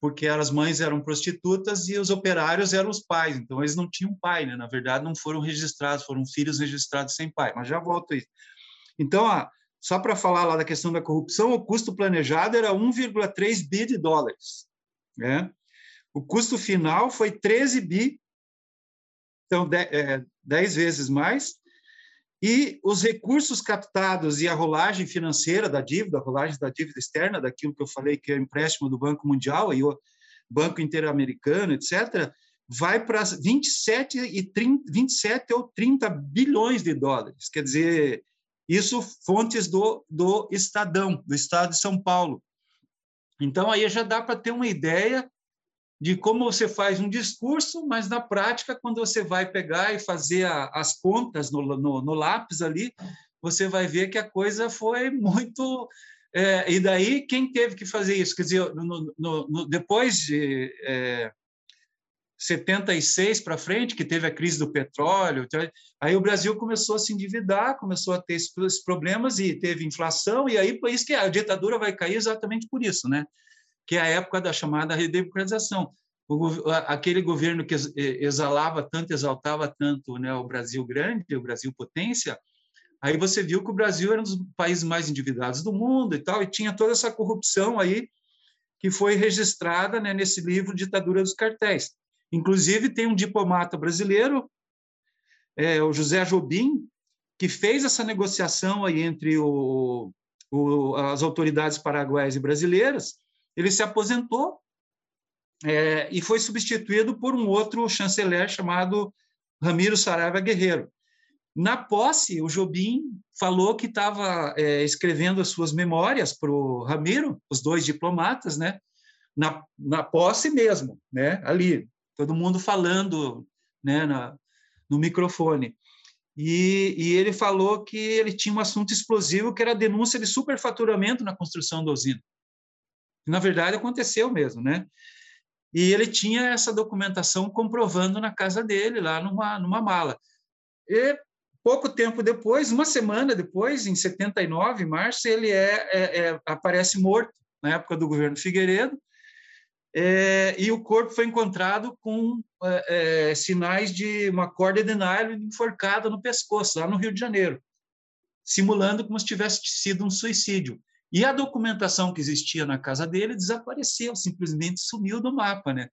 porque as mães eram prostitutas e os operários eram os pais, então eles não tinham pai, né? Na verdade, não foram registrados, foram filhos registrados sem pai, mas já volto aí. Então, ó, só para falar lá da questão da corrupção, o custo planejado era 1,3 bi de dólares, né? O custo final foi 13 bi, então 10 é, vezes mais, e os recursos captados e a rolagem financeira da dívida, a rolagem da dívida externa, daquilo que eu falei que é o empréstimo do Banco Mundial e o Banco Interamericano, etc., vai para 27, e 30, 27 ou 30 bilhões de dólares. Quer dizer, isso fontes do, do Estadão, do Estado de São Paulo. Então, aí já dá para ter uma ideia de como você faz um discurso, mas na prática, quando você vai pegar e fazer a, as contas no, no, no, lápis ali, você vai ver que a coisa foi muito. É, e daí, quem teve que fazer isso? Quer dizer, no, depois de é, 76 para frente, que teve a crise do petróleo, então, aí o Brasil começou a se endividar, começou a ter esses problemas e teve inflação, e aí por isso que a ditadura vai cair exatamente por isso, né? Que é a época da chamada redemocratização. O, aquele governo que exalava tanto, exaltava tanto né, o Brasil grande, o Brasil potência, aí você viu que o Brasil era um dos países mais endividados do mundo e tal, e tinha toda essa corrupção aí que foi registrada né, nesse livro Ditadura dos Cartéis. Inclusive, tem um diplomata brasileiro, é, o José Jobim, que fez essa negociação aí entre o, o, as autoridades paraguaias e brasileiras, ele se aposentou é, e foi substituído por um outro chanceler chamado Ramiro Saraiva Guerreiro. Na posse, o Jobim falou que estava é, escrevendo as suas memórias para o Ramiro, os dois diplomatas, né? Na, na posse mesmo, né? Ali, todo mundo falando, né? Na, no microfone. E, e, ele falou que ele tinha um assunto explosivo que era a denúncia de superfaturamento na construção da usina na verdade aconteceu mesmo, né? e ele tinha essa documentação comprovando na casa dele, lá numa, numa mala. E pouco tempo depois, uma semana depois, em 79, em março, ele é, é, é aparece morto, na época do governo Figueiredo, é, e o corpo foi encontrado com é, é, sinais de uma corda de nylon enforcada no pescoço, lá no Rio de Janeiro, simulando como se tivesse sido um suicídio. E a documentação que existia na casa dele desapareceu, simplesmente sumiu do mapa, né?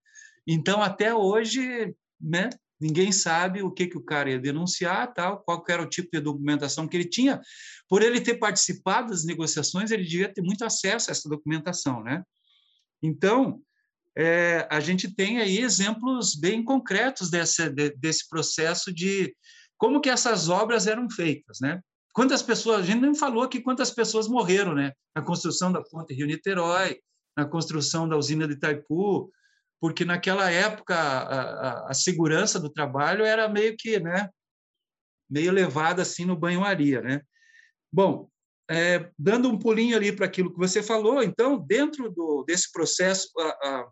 Então, até hoje, né, ninguém sabe o que, que o cara ia denunciar, tal, qual era o tipo de documentação que ele tinha. Por ele ter participado das negociações, ele devia ter muito acesso a essa documentação, né? Então, é, a gente tem aí exemplos bem concretos desse, de, desse processo de como que essas obras eram feitas, né? Quantas pessoas, a gente nem falou aqui quantas pessoas morreram, né? Na construção da ponte Rio-Niterói, na construção da usina de Itaipu, porque naquela época a, a, a, segurança do trabalho era meio que, né? Meio levada assim no banho-maria, né? Bom, é, dando um pulinho ali para aquilo que você falou, então, dentro do, desse processo, a,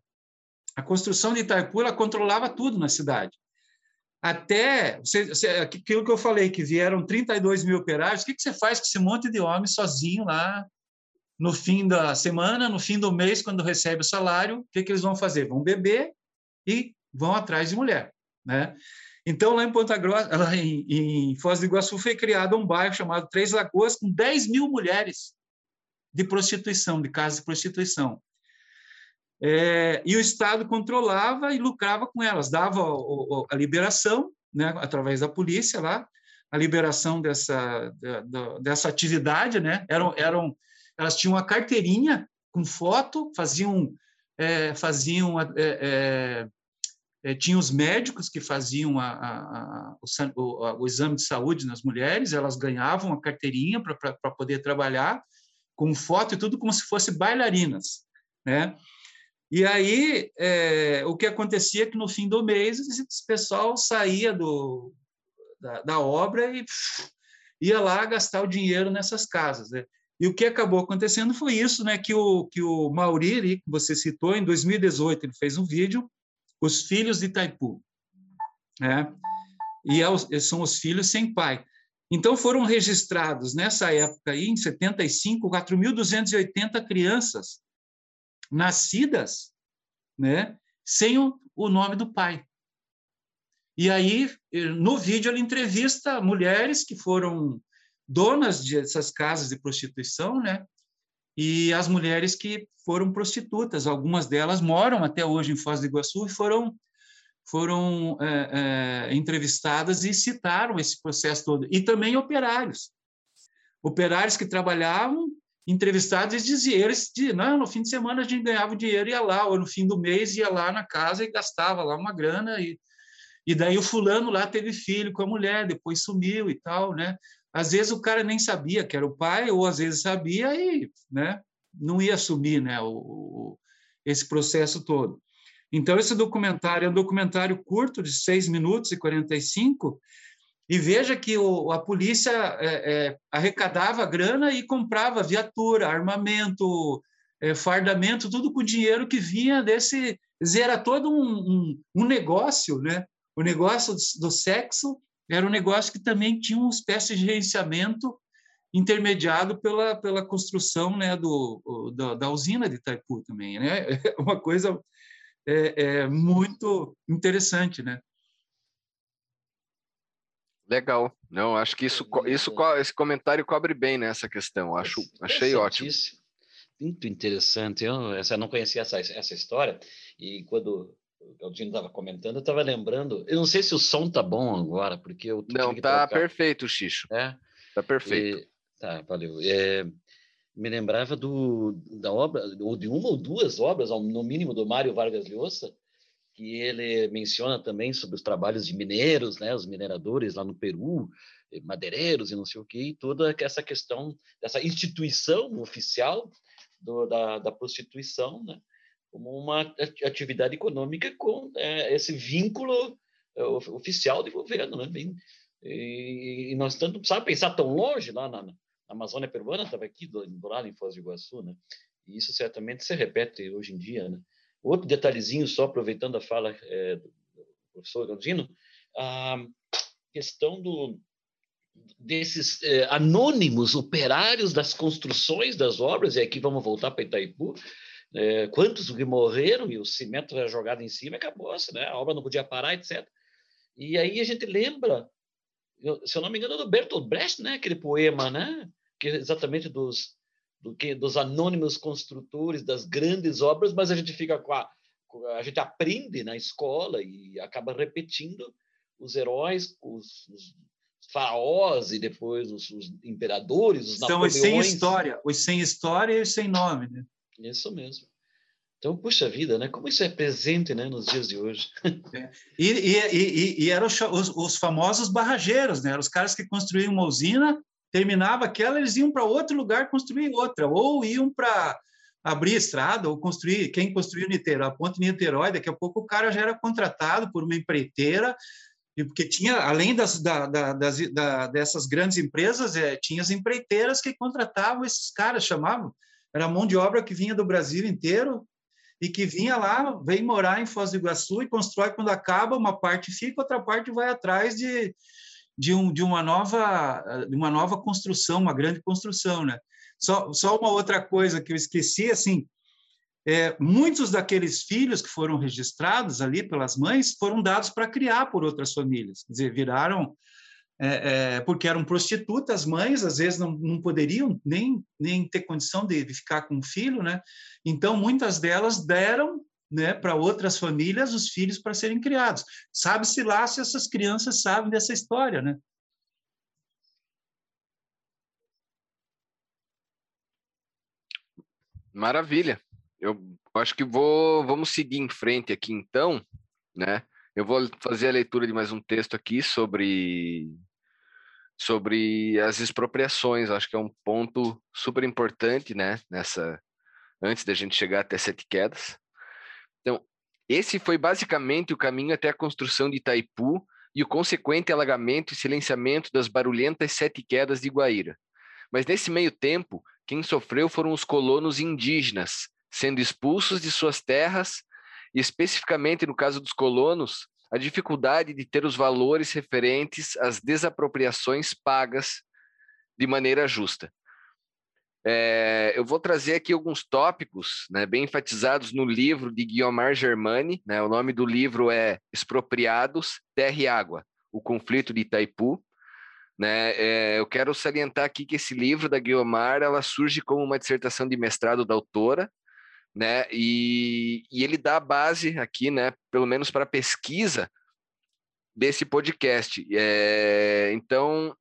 a construção de Itaipu ela controlava tudo na cidade. Até aquilo que eu falei, que vieram 32 mil operários, o que, que você faz com esse monte de homem sozinho lá no fim da semana, no fim do mês, quando recebe o salário? O que, que eles vão fazer? Vão beber e vão atrás de mulher. Né? Então, lá em Ponta Grossa, lá em, em Foz do Iguaçu, foi criado um bairro chamado Três Lagoas, com 10 mil mulheres de prostituição, de casas de prostituição. É, e o Estado controlava e lucrava com elas, dava o, a liberação, né, através da polícia lá, a liberação dessa, dessa atividade, né? Eram, eram, elas tinham uma carteirinha com foto, faziam, é, faziam é, é, é os médicos que faziam a, a, a, o, o, exame de saúde nas mulheres, elas ganhavam a carteirinha para poder trabalhar com foto e tudo como se fossem bailarinas, né? E aí, é, o que acontecia é que no fim do mês, esse pessoal saía do, da, da obra e pff, ia lá gastar o dinheiro nessas casas. Né? E o que acabou acontecendo foi isso, né, que o, que o Mauri, que você citou, em 2018, ele fez um vídeo, Os Filhos de Itaipu. Né? E é são os filhos sem pai. Então, foram registrados, nessa época aí, em 75, 4.280 crianças nascidas né, sem o, o nome do pai. E aí, no vídeo, ele entrevista mulheres que foram donas dessas casas de prostituição, né? E as mulheres que foram prostitutas, algumas delas moram até hoje em Foz do Iguaçu e foram foram é, é, entrevistadas e citaram esse processo todo. E também operários, operários que trabalhavam entrevistados, eles diziam, eles diziam, não, no fim de semana a gente ganhava dinheiro e ia lá, ou no fim do mês ia lá na casa e gastava lá uma grana, e, e daí o fulano lá teve filho com a mulher, depois sumiu e tal, né? Às vezes o cara nem sabia que era o pai, ou às vezes sabia e né, não ia assumir né, o, o, esse processo todo. Então, esse documentário é um documentário curto, de 6 minutos e 45, e veja que o, a polícia é, é, arrecadava grana e comprava viatura, armamento, é, fardamento, tudo com dinheiro que vinha desse. Era todo um, um, um negócio, né? O negócio do, do, sexo era um negócio que também tinha uma espécie de gerenciamento intermediado pela, pela construção né, do, da, da usina de Itaipu também. Né? É uma coisa é, é muito interessante, né? Legal. Não, acho que isso, isso esse comentário cobre bem nessa questão. Acho, achei ótimo. Muito interessante. Eu, essa, não conhecia essa, essa história. E quando o Galdino estava comentando, eu estava lembrando. Eu não sei se o som tá bom agora, porque eu. Não, tá perfeito, Xixo. É? Tá perfeito. E, tá, valeu. É, me lembrava do, da obra, ou de uma ou duas obras, no mínimo, do Mário Vargas Llosa, que ele menciona também sobre os trabalhos de mineiros, né, os mineradores lá no Peru, eh, madeireiros e não sei o que, e toda essa questão dessa instituição oficial do, da, da prostituição, né, como uma atividade econômica com é, esse vínculo é, oficial de governo, né, bem, e, e nós tanto precisamos pensar tão longe lá na, na Amazônia peruana, estava aqui do, do lado em Foz do Iguaçu, né, e isso certamente se repete hoje em dia, né, outro detalhezinho, só aproveitando a fala é, do professor Galdino, a questão do, desses é, anônimos operários das construções das obras, e aqui vamos voltar para Itaipu, é, quantos que morreram e o cimento era jogado em cima, acabou-se, né? a obra não podia parar, etc. E aí a gente lembra, se eu não me engano, do Bertolt Brecht, né? aquele poema, né? que é exatamente dos, do que, dos anônimos construtores das grandes obras, mas a gente fica com a, a gente aprende na escola e acaba repetindo os heróis, os, os faraós e depois os, os imperadores, os São os sem história, os sem história e os sem nome, né? Isso mesmo. Então, puxa vida, né? Como isso é presente né, nos dias de hoje. É. E, e, e, e, eram os, os, famosos barrageiros, né? Eram os caras que construíam uma usina, terminava aquela, eles iam para outro lugar construir outra, ou iam para abrir estrada, ou construir. Quem construiu Niterói, a ponte Niterói, daqui a pouco o cara já era contratado por uma empreiteira, porque tinha, além das, da, da, das, da, dessas grandes empresas, é, tinha as empreiteiras que contratavam esses caras, chamavam era mão de obra que vinha do Brasil inteiro e que vinha lá, vem morar em Foz do Iguaçu e constrói quando acaba, uma parte fica, outra parte vai atrás de, de, um, de uma, nova, de uma nova construção, uma grande construção. Né? Só, só uma outra coisa que eu esqueci, assim, é, muitos daqueles filhos que foram registrados ali pelas mães foram dados para criar por outras famílias, quer dizer, viraram é, é, porque eram prostitutas, mães, às vezes não, não poderiam nem, nem ter condição de, ficar com o filho, né? Então, muitas delas deram né, para outras famílias os filhos para serem criados. Sabe-se lá se essas crianças sabem dessa história, né? Maravilha. Eu acho que vou vamos seguir em frente aqui então, né? Eu vou fazer a leitura de mais um texto aqui sobre sobre as expropriações. Acho que é um ponto super importante, né? Nessa antes da gente chegar até sete quedas. Esse foi basicamente o caminho até a construção de Itaipu e o consequente alagamento e silenciamento das barulhentas sete quedas de Guaíra. Mas nesse meio tempo, quem sofreu foram os colonos indígenas, sendo expulsos de suas terras e especificamente no caso dos colonos, a dificuldade de ter os valores referentes às desapropriações pagas de maneira justa. É, eu vou trazer aqui alguns tópicos né, bem enfatizados no livro de Guiomar Germani. Né, o nome do livro é Expropriados, Terra e Água, o conflito de Itaipu. Né, é, eu quero salientar aqui que esse livro da Guiomar ela surge como uma dissertação de mestrado da autora, né? E, e ele dá a base aqui, né? Pelo menos para pesquisa desse podcast. É, então,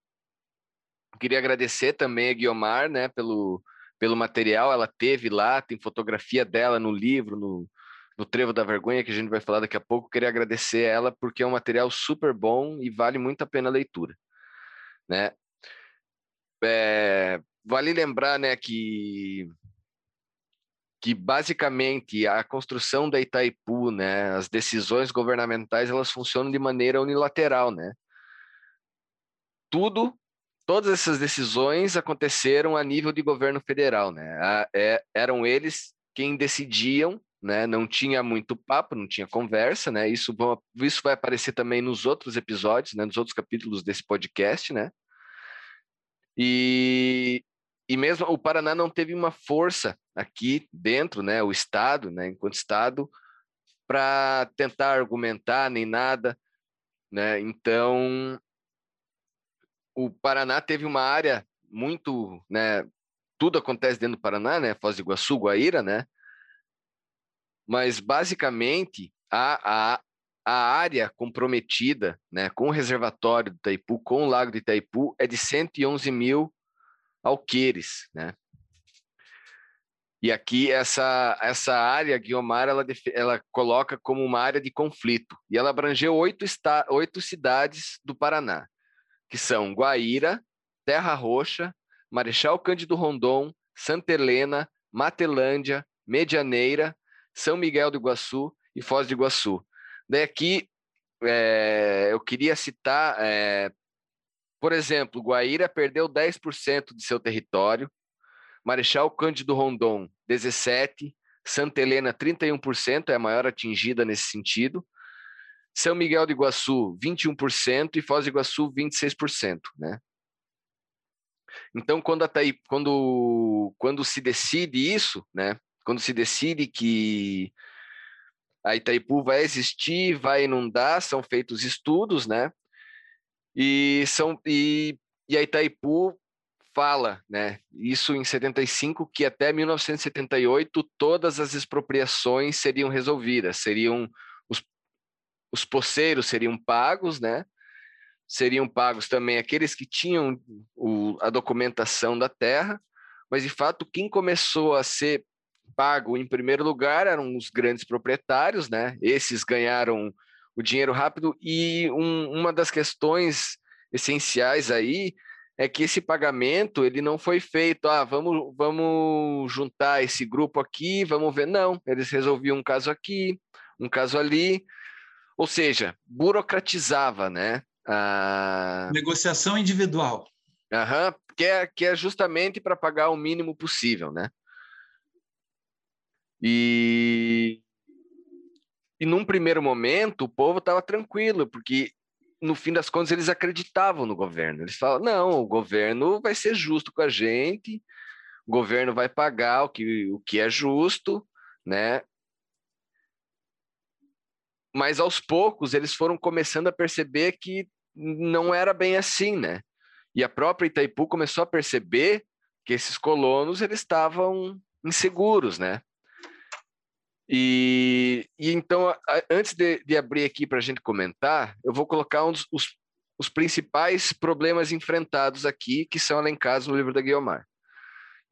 queria agradecer também a Guiomar, né? Pelo pelo material, ela teve lá, tem fotografia dela no livro, no, no Trevo da Vergonha, que a gente vai falar daqui a pouco. Queria agradecer ela porque é um material super bom e vale muito a pena a leitura, né? É, vale lembrar, né, que que basicamente a construção da Itaipu, né, as decisões governamentais, elas funcionam de maneira unilateral, né? Tudo, todas essas decisões aconteceram a nível de governo federal, né? A, é, eram eles quem decidiam, né? Não tinha muito papo, não tinha conversa, né? Isso, isso vai aparecer também nos outros episódios, né? Nos outros capítulos desse podcast, né? E, e mesmo o Paraná não teve uma força aqui dentro, né, o Estado, né, enquanto Estado, para tentar argumentar nem nada, né? Então, o Paraná teve uma área muito, né, tudo acontece dentro do Paraná, né, Foz do Iguaçu, Guaíra, né? Mas basicamente a, a, a área comprometida, né, com o reservatório do Itaipu, com o Lago de Itaipu, é de 111 mil alqueires, né? E aqui essa essa área Guiomar ela, ela coloca como uma área de conflito e ela abrangeu oito, esta, oito cidades do Paraná, que são Guaíra, Terra Roxa, Marechal Cândido Rondon, Santa Helena, Matelândia, Medianeira, São Miguel do Iguaçu e Foz do Iguaçu. Daí aqui é, eu queria citar é, por exemplo, Guaíra perdeu 10% de seu território, Marechal Cândido Rondon, 17%, Santa Helena, 31%, é a maior atingida nesse sentido. São Miguel do Iguaçu, 21%, e Foz do Iguaçu, 26%, né? Então, quando, Itaí, quando, quando se decide isso, né? Quando se decide que a Itaipu vai existir, vai inundar, são feitos estudos, né? E, são, e, e a Itaipu fala, né? Isso em 75, que até 1978 todas as expropriações seriam resolvidas, seriam os, os poceiros seriam pagos, né? Seriam pagos também aqueles que tinham o, a documentação da terra, mas de fato quem começou a ser pago em primeiro lugar eram os grandes proprietários, né? Esses ganharam o dinheiro rápido e um, uma das questões essenciais aí é que esse pagamento ele não foi feito, ah, vamos, vamos juntar esse grupo aqui, vamos ver. Não, eles resolviam um caso aqui, um caso ali, ou seja, burocratizava, né? A... Negociação individual. Aham, que, é, que é justamente para pagar o mínimo possível, né? E, e num primeiro momento o povo estava tranquilo, porque no fim das contas, eles acreditavam no governo. Eles falam: não, o governo vai ser justo com a gente, o governo vai pagar o que, o que é justo, né? Mas aos poucos eles foram começando a perceber que não era bem assim, né? E a própria Itaipu começou a perceber que esses colonos eles estavam inseguros, né? E, e então, antes de, de abrir aqui para a gente comentar, eu vou colocar um dos, os, os principais problemas enfrentados aqui, que são elencados no livro da Guiomar.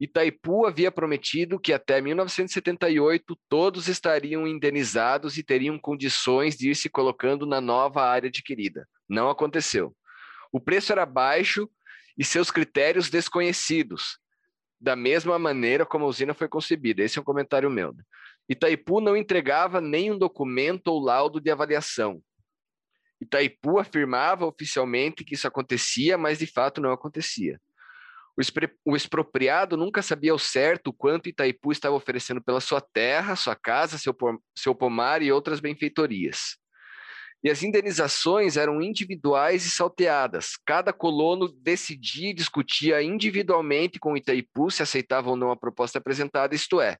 Itaipu havia prometido que até 1978 todos estariam indenizados e teriam condições de ir se colocando na nova área adquirida. Não aconteceu. O preço era baixo e seus critérios desconhecidos, da mesma maneira como a usina foi concebida. Esse é um comentário meu. Né? Itaipu não entregava nenhum documento ou laudo de avaliação. Itaipu afirmava oficialmente que isso acontecia, mas de fato não acontecia. O expropriado nunca sabia ao certo o quanto Itaipu estava oferecendo pela sua terra, sua casa, seu, pomar e outras benfeitorias. E as indenizações eram individuais e salteadas. Cada colono decidia e discutia individualmente com Itaipu se aceitava ou não a proposta apresentada, isto é,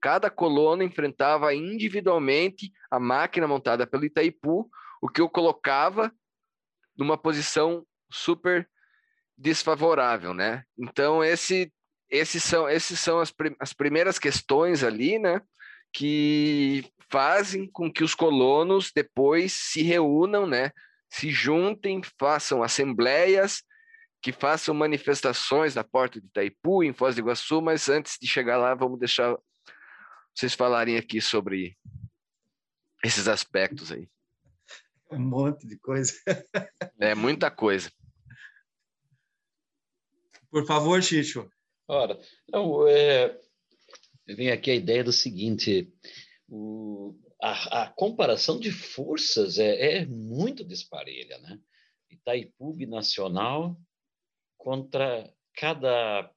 Cada colono enfrentava individualmente a máquina montada pelo Itaipu, o que o colocava numa posição super desfavorável, né? Então esse, esses são, esses são as, as primeiras questões ali, né? Que fazem com que os colonos depois se reúnam, né? Se juntem, façam assembleias, que façam manifestações na porta de Itaipu, em Foz do Iguaçu, mas antes de chegar lá, vamos deixar vocês falarem aqui sobre esses aspectos aí. Um monte de coisa. É muita coisa. Por favor, Xixo. Ora, não, é, vem aqui a ideia do seguinte: o, a, a, comparação de forças é, é muito disparelha, né? Itaipu Nacional contra cada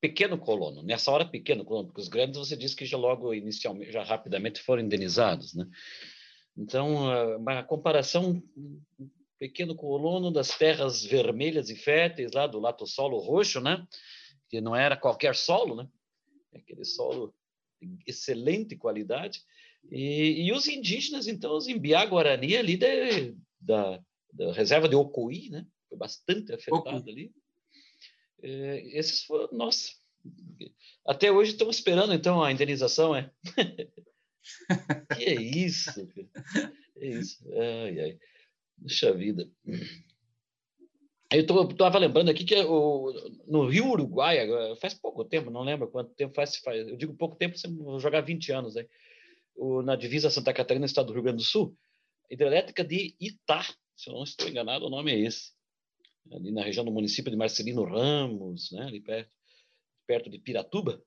pequeno colono. Nessa hora, pequeno colono, porque os grandes você disse que já logo inicialmente, já rapidamente foram indenizados, né? Então, uma comparação pequeno colono das terras vermelhas e férteis lá do lato solo roxo, né? Que não era qualquer solo, né? É aquele solo de excelente qualidade. E, e os indígenas, então, os Imbiá Guarani ali de, da, da reserva de Ocoí, né? Foi bastante afetado ali. É, esses foram, nossa, até hoje estamos esperando então a indenização, é? que é isso? É isso. Ai, ai. Puxa vida. Eu estava lembrando aqui que o, no Rio Uruguai, faz pouco tempo, não lembro quanto tempo faz, faz eu digo pouco tempo, vou jogar 20 anos aí, o, na divisa Santa Catarina, estado do Rio Grande do Sul, hidrelétrica de Itá, se eu não estou enganado, o nome é esse ali na região do município de Marcelino Ramos, né, ali perto, perto de Piratuba,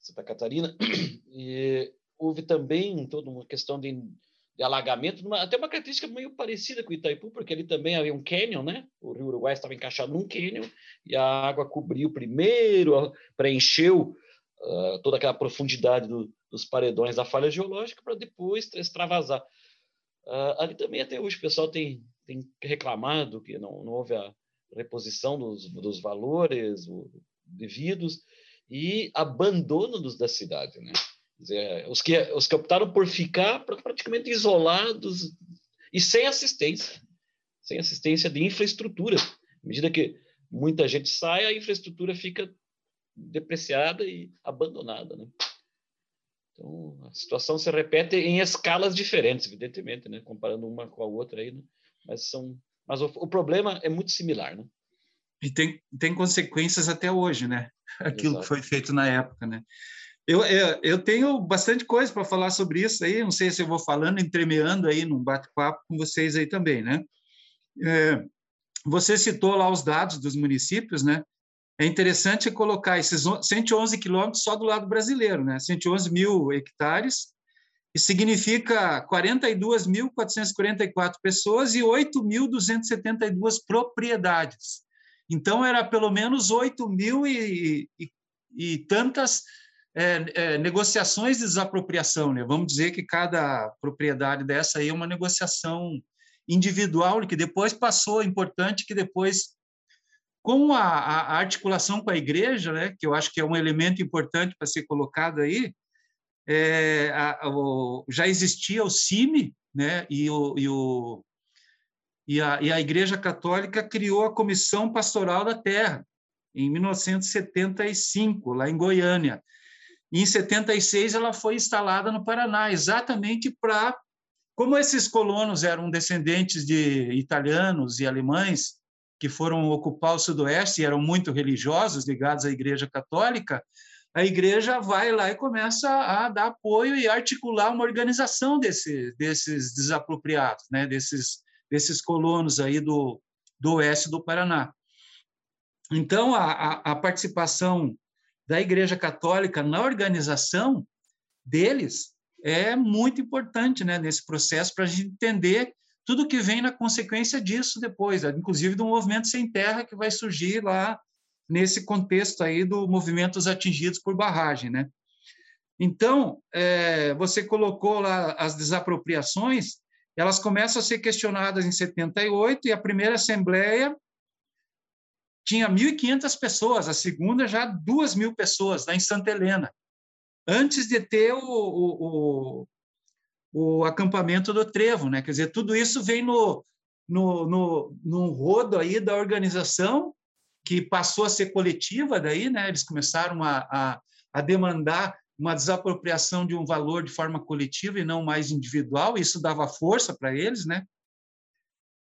Santa Catarina, e houve também toda uma questão de, de alagamento, uma, até uma característica meio parecida com Itaipu, porque ali também havia um cânion, né? O Rio Uruguai estava encaixado num cânion e a água cobriu primeiro, preencheu uh, toda aquela profundidade do, dos paredões da falha geológica para depois extravasar. Uh, ali também até hoje o pessoal tem, tem reclamado que não, não houve a reposição dos, dos valores devidos e abandono dos da cidade, né? Dizer, os, que, os que optaram por ficar praticamente isolados e sem assistência, sem assistência de infraestrutura. À medida que muita gente sai, a infraestrutura fica depreciada e abandonada, né? Então, a situação se repete em escalas diferentes, evidentemente, né? comparando uma com a outra aí, né? mas são mas o, o, problema é muito similar, né? E tem, tem consequências até hoje, né? Aquilo Exato. que foi feito na época, né? Eu, eu, eu tenho bastante coisa para falar sobre isso aí, não sei se eu vou falando, entremeando aí num bate-papo com vocês aí também, né? É, você citou lá os dados dos municípios, né? É interessante colocar esses 111 quilômetros só do lado brasileiro, né? 111 mil hectares, e significa 42.444 pessoas e 8.272 propriedades. Então, era pelo menos 8 mil e, e, e tantas é, é, negociações de desapropriação. Né? Vamos dizer que cada propriedade dessa aí é uma negociação individual, que depois passou, importante que depois com a, a, articulação com a igreja, né, que eu acho que é um elemento importante para ser colocado aí, é, a, o, já existia o CIMI, né, e, o, e, o, e, a, e a Igreja Católica criou a Comissão Pastoral da Terra, em 1975, lá em Goiânia. E em 76 ela foi instalada no Paraná, exatamente para como esses colonos eram descendentes de italianos e alemães, que foram ocupar o Sudoeste e eram muito religiosos, ligados à Igreja Católica, a igreja vai lá e começa a dar apoio e articular uma organização desse, desses desapropriados, né? desses, desses colonos aí do, do oeste do Paraná. Então, a, a participação da Igreja Católica na organização deles é muito importante né, nesse processo para a gente entender tudo que vem na consequência disso depois, inclusive do movimento sem terra que vai surgir lá nesse contexto aí do movimentos atingidos por barragem, né? Então, é, você colocou lá as desapropriações, elas começam a ser questionadas em 78 e a primeira assembleia tinha 1.500 pessoas, a segunda já 2.000 pessoas, lá em Santa Helena, antes de ter o, o, o acampamento do Trevo, né? Quer dizer, tudo isso vem no, no, no, no rodo aí da organização que passou a ser coletiva daí, né? Eles começaram a, a, a demandar uma desapropriação de um valor de forma coletiva e não mais individual. Isso dava força para eles, né?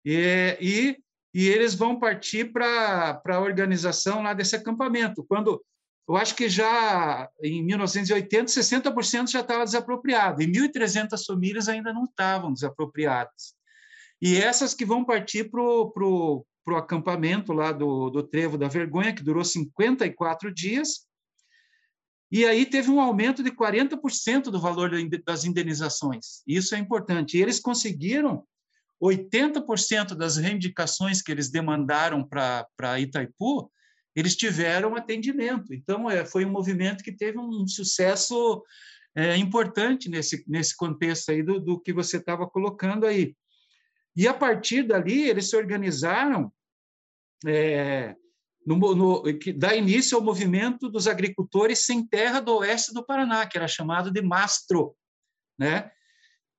E, e, e eles vão partir para a organização lá desse acampamento. Quando eu acho que já em 1980, 60% já estava desapropriado, e 1.300 famílias ainda não estavam desapropriadas. E essas que vão partir para o acampamento lá do, do Trevo da Vergonha, que durou 54 dias, e aí teve um aumento de 40% do valor das indenizações. Isso é importante. E eles conseguiram 80% das reivindicações que eles demandaram para Itaipu, eles tiveram atendimento. Então, é, foi um movimento que teve um sucesso é, importante nesse, nesse contexto aí do, do que você estava colocando aí. E, a partir dali, eles se organizaram é, no, no, que dá início ao movimento dos agricultores sem terra do oeste do Paraná, que era chamado de Mastro, né?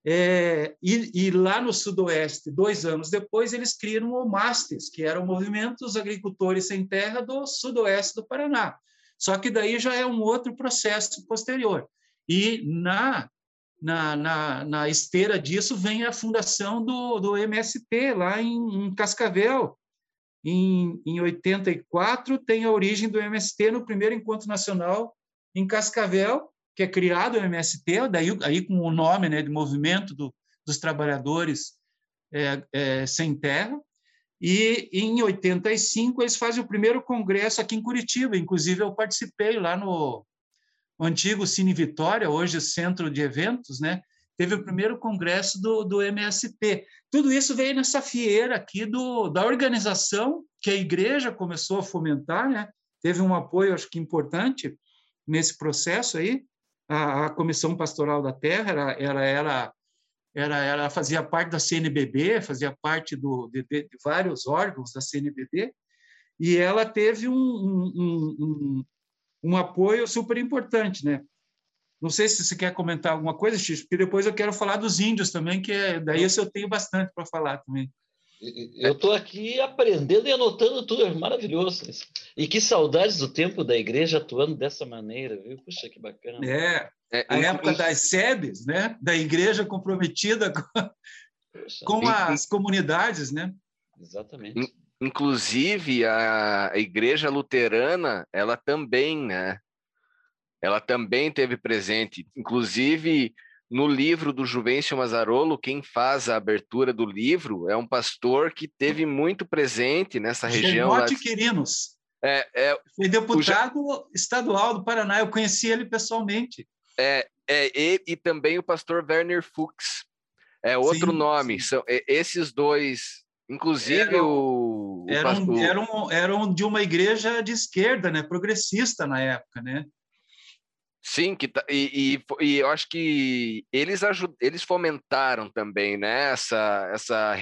É, e, e, lá no Sudoeste, dois anos depois, eles criam o MASTES, que era o Movimento dos Agricultores Sem Terra do Sudoeste do Paraná. Só que daí já é um outro processo posterior. E na, na, na, na esteira disso vem a fundação do, do MST, lá em, em Cascavel. Em, em 84, tem a origem do MST no primeiro encontro nacional em Cascavel, que é criado o MST, daí aí com o nome né, de Movimento do, dos Trabalhadores é, é, Sem Terra, e em 85 eles fazem o primeiro congresso aqui em Curitiba, inclusive eu participei lá no, antigo Cine Vitória, hoje Centro de Eventos, né? Teve o primeiro congresso do, do MST. Tudo isso veio nessa fieira aqui do, da organização que a igreja começou a fomentar, né? Teve um apoio, acho que importante, nesse processo aí, a, a Comissão Pastoral da Terra, era, era, era, era, ela fazia parte da CNBB, fazia parte do, de, de, de vários órgãos da CNBB, e ela teve um, um, um, um apoio super importante, né? Não sei se você quer comentar alguma coisa, X, porque depois eu quero falar dos índios também, que é, daí eu tenho bastante para falar também. Eu estou aqui aprendendo e anotando tudo, é maravilhoso. E que saudades do tempo da igreja atuando dessa maneira, viu? Puxa, que bacana. É, é a época das SEBs, né? Da igreja comprometida com, Puxa, com as comunidades, né? Exatamente. Inclusive, a igreja luterana, ela também, né? Ela também teve presente. Inclusive, no livro do Juvencio Mazzarolo, quem faz a abertura do livro é um pastor que teve muito presente nessa região. Genote lá... Quirinos. É, é, Foi deputado o... estadual do Paraná, eu conheci ele pessoalmente. É, é e, e também o pastor Werner Fuchs. É outro sim, nome. Sim. São é, esses dois. Inclusive eram, o, o, eram, pastor... eram, eram de uma igreja de esquerda, né? Progressista na época, né? Sim, que tá, e, e, e, eu acho que eles ajud, eles fomentaram também né, essa, essa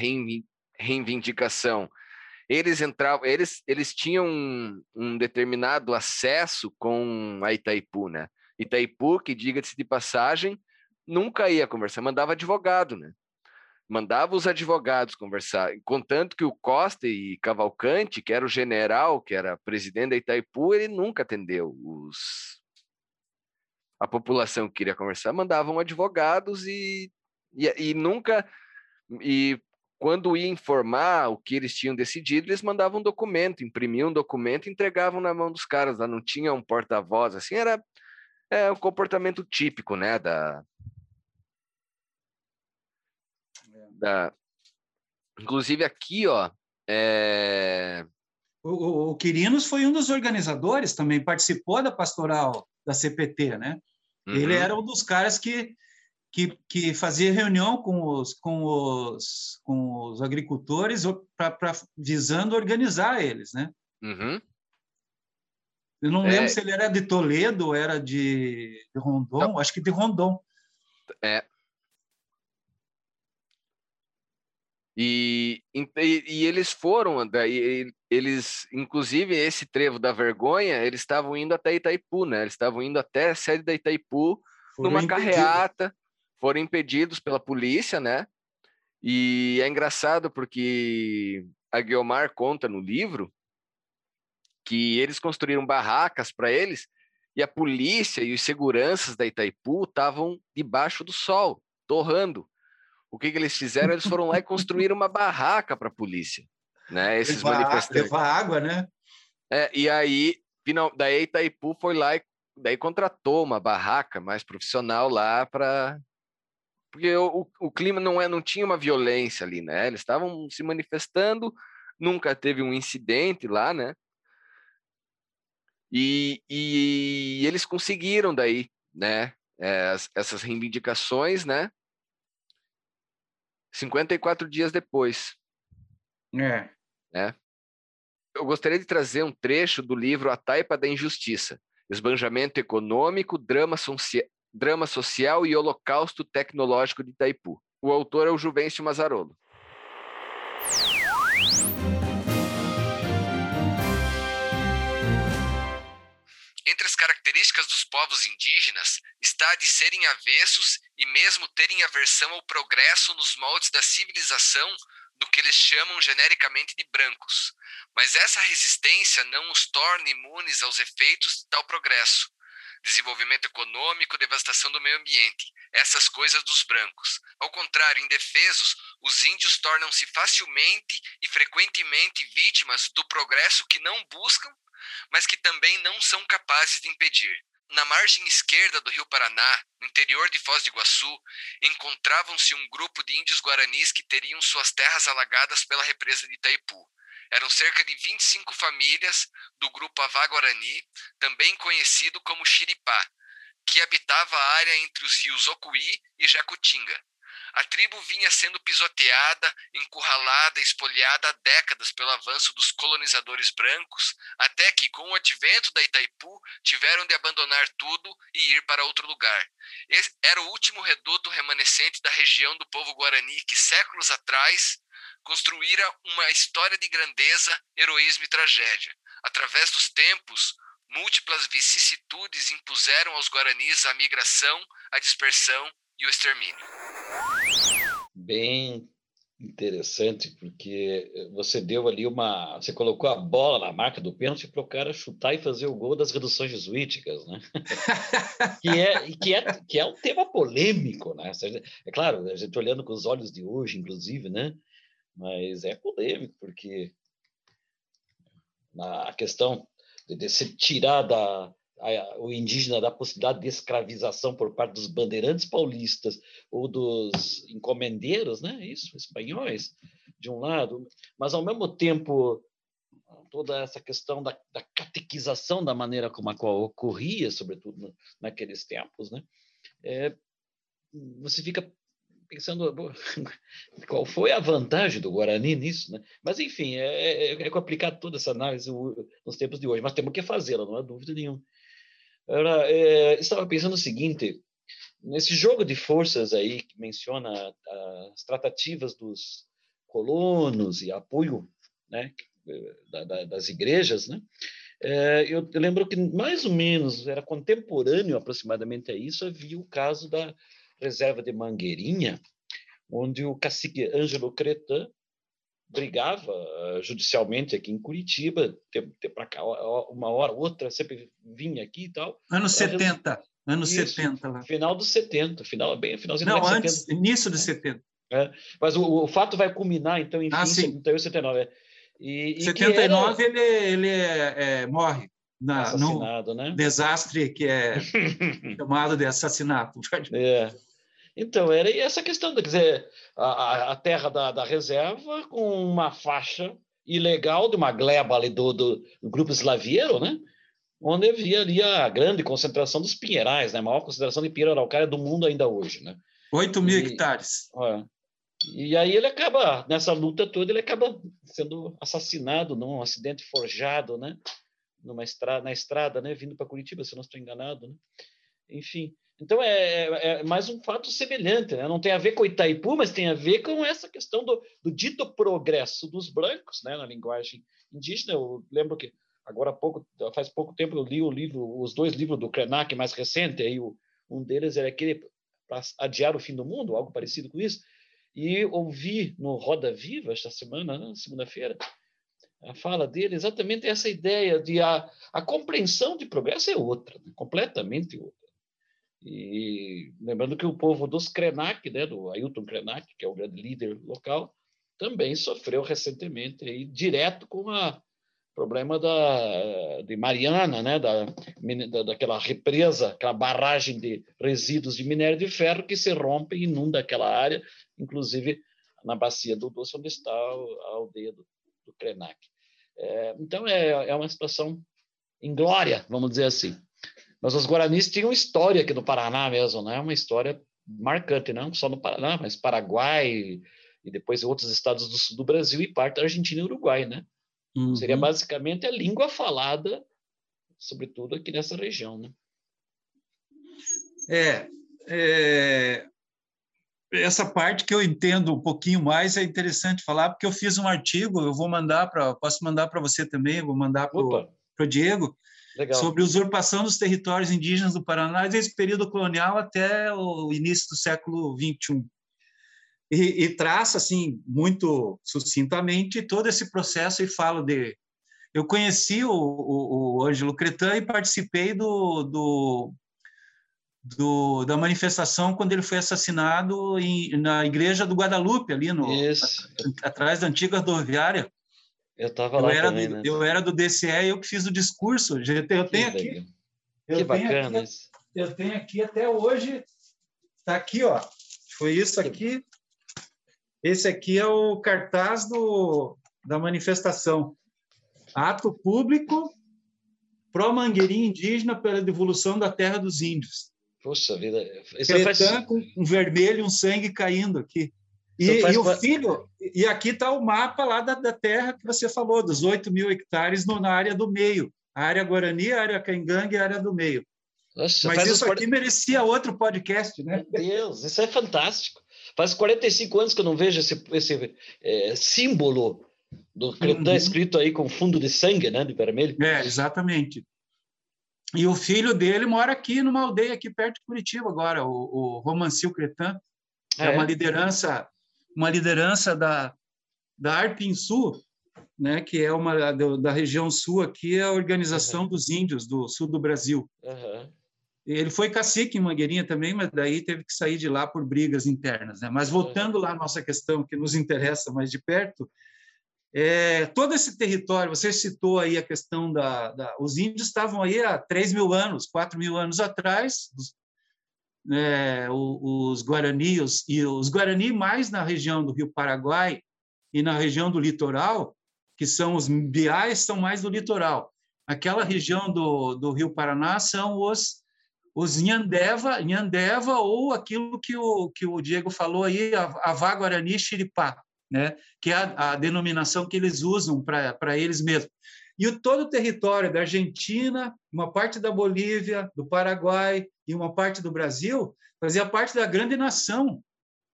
reivindicação. Eles entravam, eles, eles tinham um, um determinado acesso com a Itaipu, né? Itaipu, que diga-se de passagem, nunca ia conversar, mandava advogado, né? Mandava os advogados conversar, contanto que o Costa e Cavalcante, que era o general, que era presidente da Itaipu, ele nunca atendeu os, a população que queria conversar, mandavam advogados e, e, e nunca. E quando ia informar o que eles tinham decidido, eles mandavam um documento, imprimiam um documento e entregavam na mão dos caras. Lá não tinha um porta-voz, assim, era é, um comportamento típico, né, da, da... Inclusive aqui, ó, é... o, o, o Quirinos foi um dos organizadores, também participou da pastoral da CPT, né? Uhum. Ele era um dos caras que, que, que fazia reunião com os, com os, com os agricultores pra, pra visando organizar eles, né? Uhum. Eu não é... lembro se ele era de Toledo ou era de, de Rondon, não. acho que de Rondon. É, E, e, e, eles foram, daí, eles, inclusive esse trevo da vergonha, eles estavam indo até Itaipu, né? Eles estavam indo até a sede da Itaipu foram numa impedidos. carreata, foram impedidos pela polícia, né? E é engraçado porque a Guiomar conta no livro que eles construíram barracas para eles e a polícia e os seguranças da Itaipu estavam debaixo do sol, torrando o que, que eles fizeram? Eles foram lá e construíram uma barraca para a polícia, né? Esses levar, manifestantes. Levar água, né? É, e aí, final, daí Itaipu foi lá e daí contratou uma barraca mais profissional lá para porque o, o, clima não é não tinha uma violência ali, né? Eles estavam se manifestando, nunca teve um incidente lá, né? E, e eles conseguiram daí, né? É, essas reivindicações, né? 54 dias depois. É. Né? Eu gostaria de trazer um trecho do livro A Taipa da Injustiça, Esbanjamento Econômico, Drama, Socia Drama Social e Holocausto Tecnológico de Itaipu. O autor é o Juvencio Mazzarolo. Entre as características dos povos indígenas está a de serem avessos e mesmo terem aversão ao progresso nos moldes da civilização do que eles chamam genericamente de brancos. Mas essa resistência não os torna imunes aos efeitos de tal progresso. Desenvolvimento econômico, devastação do meio ambiente, essas coisas dos brancos. Ao contrário, indefesos, os índios tornam-se facilmente e frequentemente vítimas do progresso que não buscam mas que também não são capazes de impedir. Na margem esquerda do rio Paraná, no interior de Foz do Iguaçu, encontravam-se um grupo de índios guaranis que teriam suas terras alagadas pela represa de Itaipu. Eram cerca de 25 famílias do grupo Avá Guarani, também conhecido como Xiripá, que habitava a área entre os rios Ocuí e Jacutinga. A tribo vinha sendo pisoteada, encurralada, espoliada há décadas pelo avanço dos colonizadores brancos, até que, com o advento da Itaipu, tiveram de abandonar tudo e ir para outro lugar. Esse era o último reduto remanescente da região do povo guarani que, séculos atrás, construíra uma história de grandeza, heroísmo e tragédia. Através dos tempos, múltiplas vicissitudes impuseram aos guaranis a migração, a dispersão e o extermínio. Bem interessante, porque você deu ali uma. Você colocou a bola na marca do pênalti para o cara chutar e fazer o gol das reduções jesuíticas, né? que, é, que, é, que é um tema polêmico, né? É claro, a gente olhando com os olhos de hoje, inclusive, né? Mas é polêmico, porque na questão de, de se tirar da, a, o indígena da possibilidade de escravização por parte dos bandeirantes paulistas ou dos encomendeiros, né? Isso, espanhóis, de um lado, mas ao mesmo tempo toda essa questão da, da catequização da maneira como a qual ocorria, sobretudo naqueles tempos, né? É, você fica pensando qual foi a vantagem do Guarani nisso, né? Mas enfim, é, é, é complicado toda essa análise nos tempos de hoje, mas temos que fazê-la, não há dúvida nenhuma. Era, é, estava pensando o seguinte: nesse jogo de forças aí que menciona as tratativas dos colonos e apoio, né, da, da, das igrejas, né? É, eu, lembro que mais ou menos era contemporâneo aproximadamente a isso havia o caso da reserva de Mangueirinha, onde o cacique Ângelo Cretan brigava uh, judicialmente aqui em Curitiba, para cá uma hora, outra, sempre vinha aqui e tal. Anos 70, anos Isso, 70 lá. Final dos 70, final, bem, finalzinho Não, antes, 70. início dos 70. É, mas o, o, fato vai culminar, então, em ah, 78, 79. É. E, 79 era... ele, ele é, é, morre na, no né? desastre que é chamado de assassinato. É. Então, era essa questão, quer dizer, a, a terra da, da, reserva com uma faixa ilegal de uma gleba ali do, do, do grupo eslavieiro, né? onde havia ali a grande concentração dos pinheirais, né? a maior concentração de pinheiro araucária do mundo ainda hoje. Né? 8 mil e, hectares. É. E aí ele acaba, nessa luta toda, ele acaba sendo assassinado num acidente forjado, né? Numa estrada, na estrada, né? Vindo para Curitiba, se eu não estou enganado, né? Enfim, então é, é, é, mais um fato semelhante, né? não tem a ver com Itaipu, mas tem a ver com essa questão do, do dito progresso dos brancos, né? na linguagem indígena. Eu lembro que agora pouco, faz pouco tempo eu li o livro, os dois livros do Krenak mais recente, aí o, um deles era aquele para adiar o fim do mundo, algo parecido com isso. E ouvi no Roda Viva esta semana, né? segunda-feira, a fala dele exatamente essa ideia de a, a compreensão de progresso é outra, né? completamente outra. E lembrando que o povo dos Krenak, né, do Ailton Krenak, que é o grande líder local, também sofreu recentemente aí, direto com o problema da, de Mariana, né, da, da, daquela represa, aquela barragem de resíduos de minério de ferro que se rompe e inunda aquela área, inclusive na bacia do Doce, onde está a aldeia do, do Krenak. É, então, é, é uma situação inglória, vamos dizer assim. Mas os guaranis tinham história aqui no Paraná mesmo, né? Uma história marcante, não só no Paraná, mas Paraguai e depois outros estados do sul do Brasil e parte da Argentina e Uruguai, né? Uhum. Seria basicamente a língua falada, sobretudo aqui nessa região, né? É, é, essa parte que eu entendo um pouquinho mais é interessante falar, porque eu fiz um artigo, eu vou mandar para, posso mandar para você também, vou mandar para o Diego, Legal. sobre usurpação dos territórios indígenas do Paraná desde o período colonial até o início do século XXI. E, e traça, assim, muito sucintamente todo esse processo e falo de... Eu conheci o, o, o Ângelo Cretan e participei do, do, do, da manifestação quando ele foi assassinado em, na igreja do Guadalupe, ali no, atrás da antiga rodoviária. Eu estava lá era também, do, né? Eu era do DCE, eu que fiz o discurso. Eu tenho que aqui. Eu que bacana aqui, isso. Eu tenho aqui até hoje. Está aqui, ó. Foi isso aqui. Esse aqui é o cartaz do, da manifestação. Ato público pró-mangueirinha indígena pela devolução da terra dos índios. Poxa vida. Isso Cretã faz... com um vermelho, um sangue caindo aqui. E, e o filho, e aqui está o mapa lá da, da, terra que você falou, dos 8 mil hectares no, na área do meio. A área Guarani, a área Caingangue e a área do meio. Nossa, Mas isso aqui 40... merecia outro podcast, né? Meu Deus, isso é fantástico. Faz 45 anos que eu não vejo esse, esse é, símbolo do Cretã uhum. escrito aí com fundo de sangue, né, de vermelho. É, exatamente. E o filho dele mora aqui numa aldeia aqui perto de Curitiba agora, o, o Romancio Cretan. É, é uma liderança, uma liderança da da Arpin Sul, né, que é uma da, da região sul aqui, é a organização uhum. dos índios do sul do Brasil. Uhum. Ele foi cacique em Mangueirinha também, mas daí teve que sair de lá por brigas internas. Né? Mas voltando lá à nossa questão que nos interessa mais de perto, é, todo esse território, você citou aí a questão da, da, Os índios estavam aí há 3 mil anos, 4 mil anos atrás, os, é, os, Guarani, os, e os Guarani mais na região do Rio Paraguai e na região do litoral, que são os biais, são mais do litoral. Aquela região do, do Rio Paraná são os os Nhandeva, Nhandeva ou aquilo que o, que o Diego falou aí, a Avá Guarani Xiripá né? que é a, a denominação que eles usam para eles mesmos. E o, todo o território da Argentina, uma parte da Bolívia, do Paraguai e uma parte do Brasil fazia parte da grande nação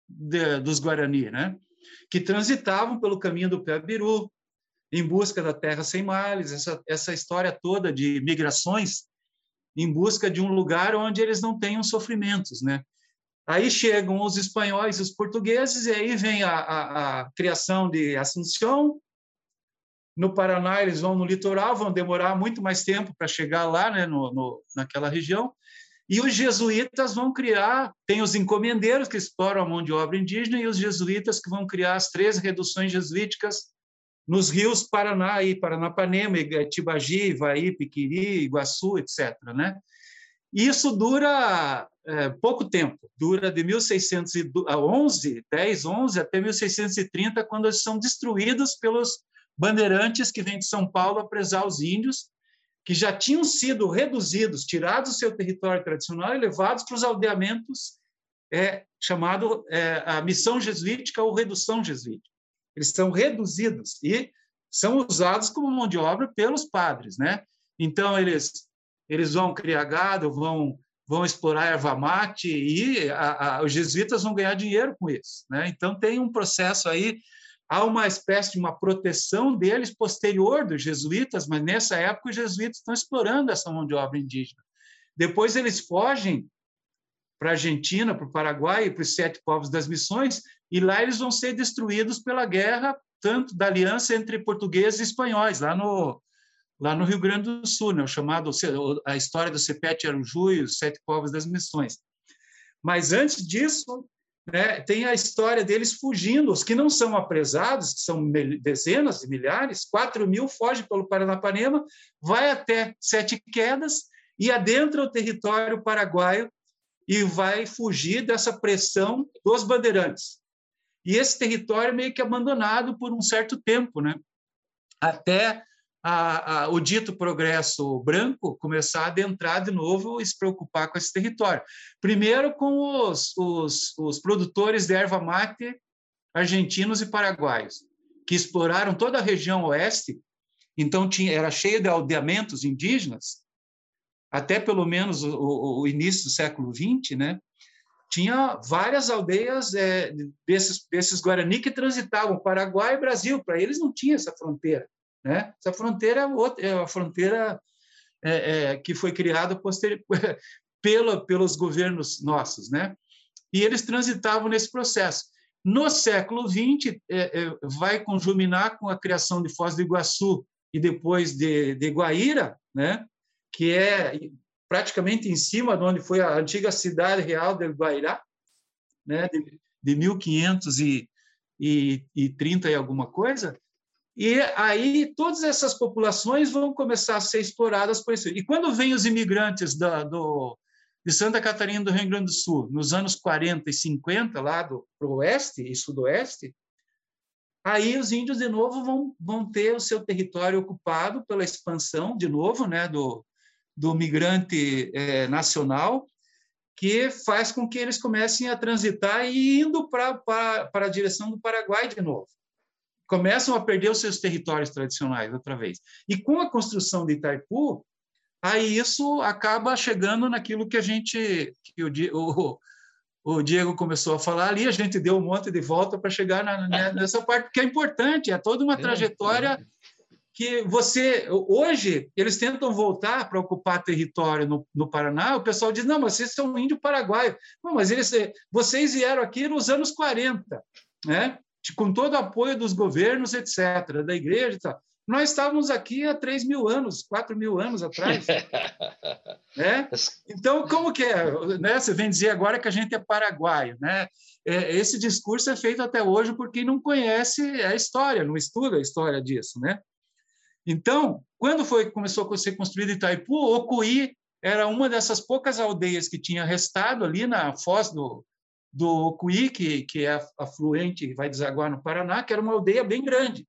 de, dos Guarani, né? que transitavam pelo caminho do Piabiru, em busca da terra sem males, essa, essa história toda de migrações em busca de um lugar onde eles não tenham sofrimentos, né? Aí chegam os espanhóis os portugueses, e aí vem a, a, a criação de Assunção. No Paraná, eles vão no litoral, vão demorar muito mais tempo para chegar lá, né, no, no, naquela região. E os jesuítas vão criar, tem os encomendeiros que exploram a mão de obra indígena e os jesuítas que vão criar as três reduções jesuíticas nos rios Paraná e Paranapanema, Tibagi, Ivaí, Piquiri, Iguaçu, etc. Né? Isso dura é, pouco tempo, dura de 1611, 10, 11 até 1630, quando eles são destruídos pelos bandeirantes que vêm de São Paulo a presar os índios, que já tinham sido reduzidos, tirados do seu território tradicional e levados para os aldeamentos é, chamado é, a missão jesuítica ou redução jesuítica. Eles são reduzidos e são usados como mão de obra pelos padres, né? Então eles eles vão criar gado, vão vão explorar erva mate e a, a, os jesuítas vão ganhar dinheiro com isso. Né? Então, tem um processo aí, há uma espécie de uma proteção deles posterior dos jesuítas, mas nessa época os jesuítas estão explorando essa mão de obra indígena. Depois eles fogem para a Argentina, para o Paraguai, para os sete povos das missões, e lá eles vão ser destruídos pela guerra, tanto da aliança entre portugueses e espanhóis, lá no, lá no Rio Grande do Sul, né, o chamado a história do Cepete Aruju e os Sete Povos das Missões. Mas antes disso, né, tem a história deles fugindo, os que não são apresados, que são dezenas de milhares, 4 mil fogem pelo Paranapanema, vai até Sete Quedas e adentra o território paraguaio e vai fugir dessa pressão dos bandeirantes. E esse território meio que abandonado por um certo tempo, né? até a, a, o dito progresso branco começar a adentrar de novo e se preocupar com esse território. Primeiro com os, os, os produtores de erva mate argentinos e paraguaios, que exploraram toda a região oeste, então tinha, era cheio de aldeamentos indígenas, até pelo menos o, o início do século XX, né? tinha várias aldeias é, desses, desses Guarani que transitavam Paraguai e Brasil. Para eles não tinha essa fronteira. Né? Essa fronteira é, é a fronteira é, é, que foi criada posterior, pela, pelos governos nossos. Né? E eles transitavam nesse processo. No século XX, é, é, vai conjuminar com a criação de Foz do Iguaçu e depois de, de Guaíra, né? que é praticamente em cima de onde foi a antiga cidade real de Guairá, né? de, de 1530 e alguma coisa, e aí todas essas populações vão começar a ser exploradas por isso. E quando vêm os imigrantes da, do, de Santa Catarina do Rio Grande do Sul, nos anos 40 e 50, lá do oeste e sudoeste, aí os índios de novo vão, vão ter o seu território ocupado pela expansão de novo, né, do, do migrante é, nacional que faz com que eles comecem a transitar e indo para a direção do Paraguai de novo. Começam a perder os seus territórios tradicionais outra vez. E com a construção de Itaipu, aí isso acaba chegando naquilo que a gente, que o, o, o Diego começou a falar ali, a gente deu um monte de volta para chegar na, nessa parte, que é importante, é toda uma trajetória que você hoje eles tentam voltar para ocupar território no, no, Paraná. O pessoal diz: não, mas vocês são índio paraguaio. Não, mas eles, vocês vieram aqui nos anos 40, né? Com todo o apoio dos governos, etc., da igreja e tal. Nós estávamos aqui há 3 mil anos, 4 mil anos atrás. né? Então, como que é? Né? Você vem dizer agora que a gente é paraguaio. Né? É, esse discurso é feito até hoje por quem não conhece a história, não estuda a história disso. Né? Então, quando foi começou a ser construído Itaipu, Ocuí era uma dessas poucas aldeias que tinha restado ali na foz do, do Ocuí, que, que é afluente e vai desaguar no Paraná, que era uma aldeia bem grande.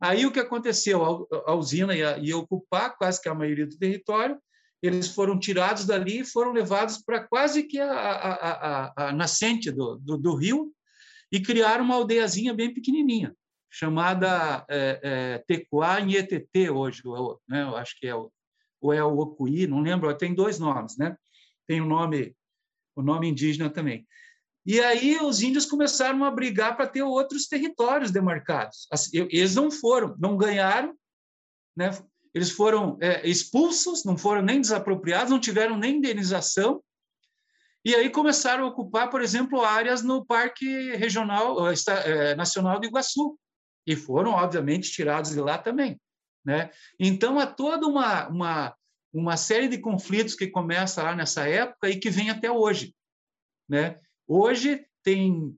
Aí o que aconteceu? A usina ia, ia ocupar quase que a maioria do território, eles foram tirados dali e foram levados para quase que a, a, a, a nascente do, do, do, rio e criaram uma aldeiazinha bem pequenininha chamada é, é, Tecuá Nhetete hoje, né? eu acho que é o, ou é o Ocuí, não lembro, tem dois nomes, né? Tem o um nome, o nome indígena também. E aí os índios começaram a brigar para ter outros territórios demarcados. Eles não foram, não ganharam, né? Eles foram é, expulsos, não foram nem desapropriados, não tiveram nem indenização. E aí começaram a ocupar, por exemplo, áreas no Parque Regional é, Nacional do Iguaçu, e foram, obviamente, tirados de lá também. Né? Então, há toda uma, uma, uma série de conflitos que começa lá nessa época e que vem até hoje. Né? Hoje, tem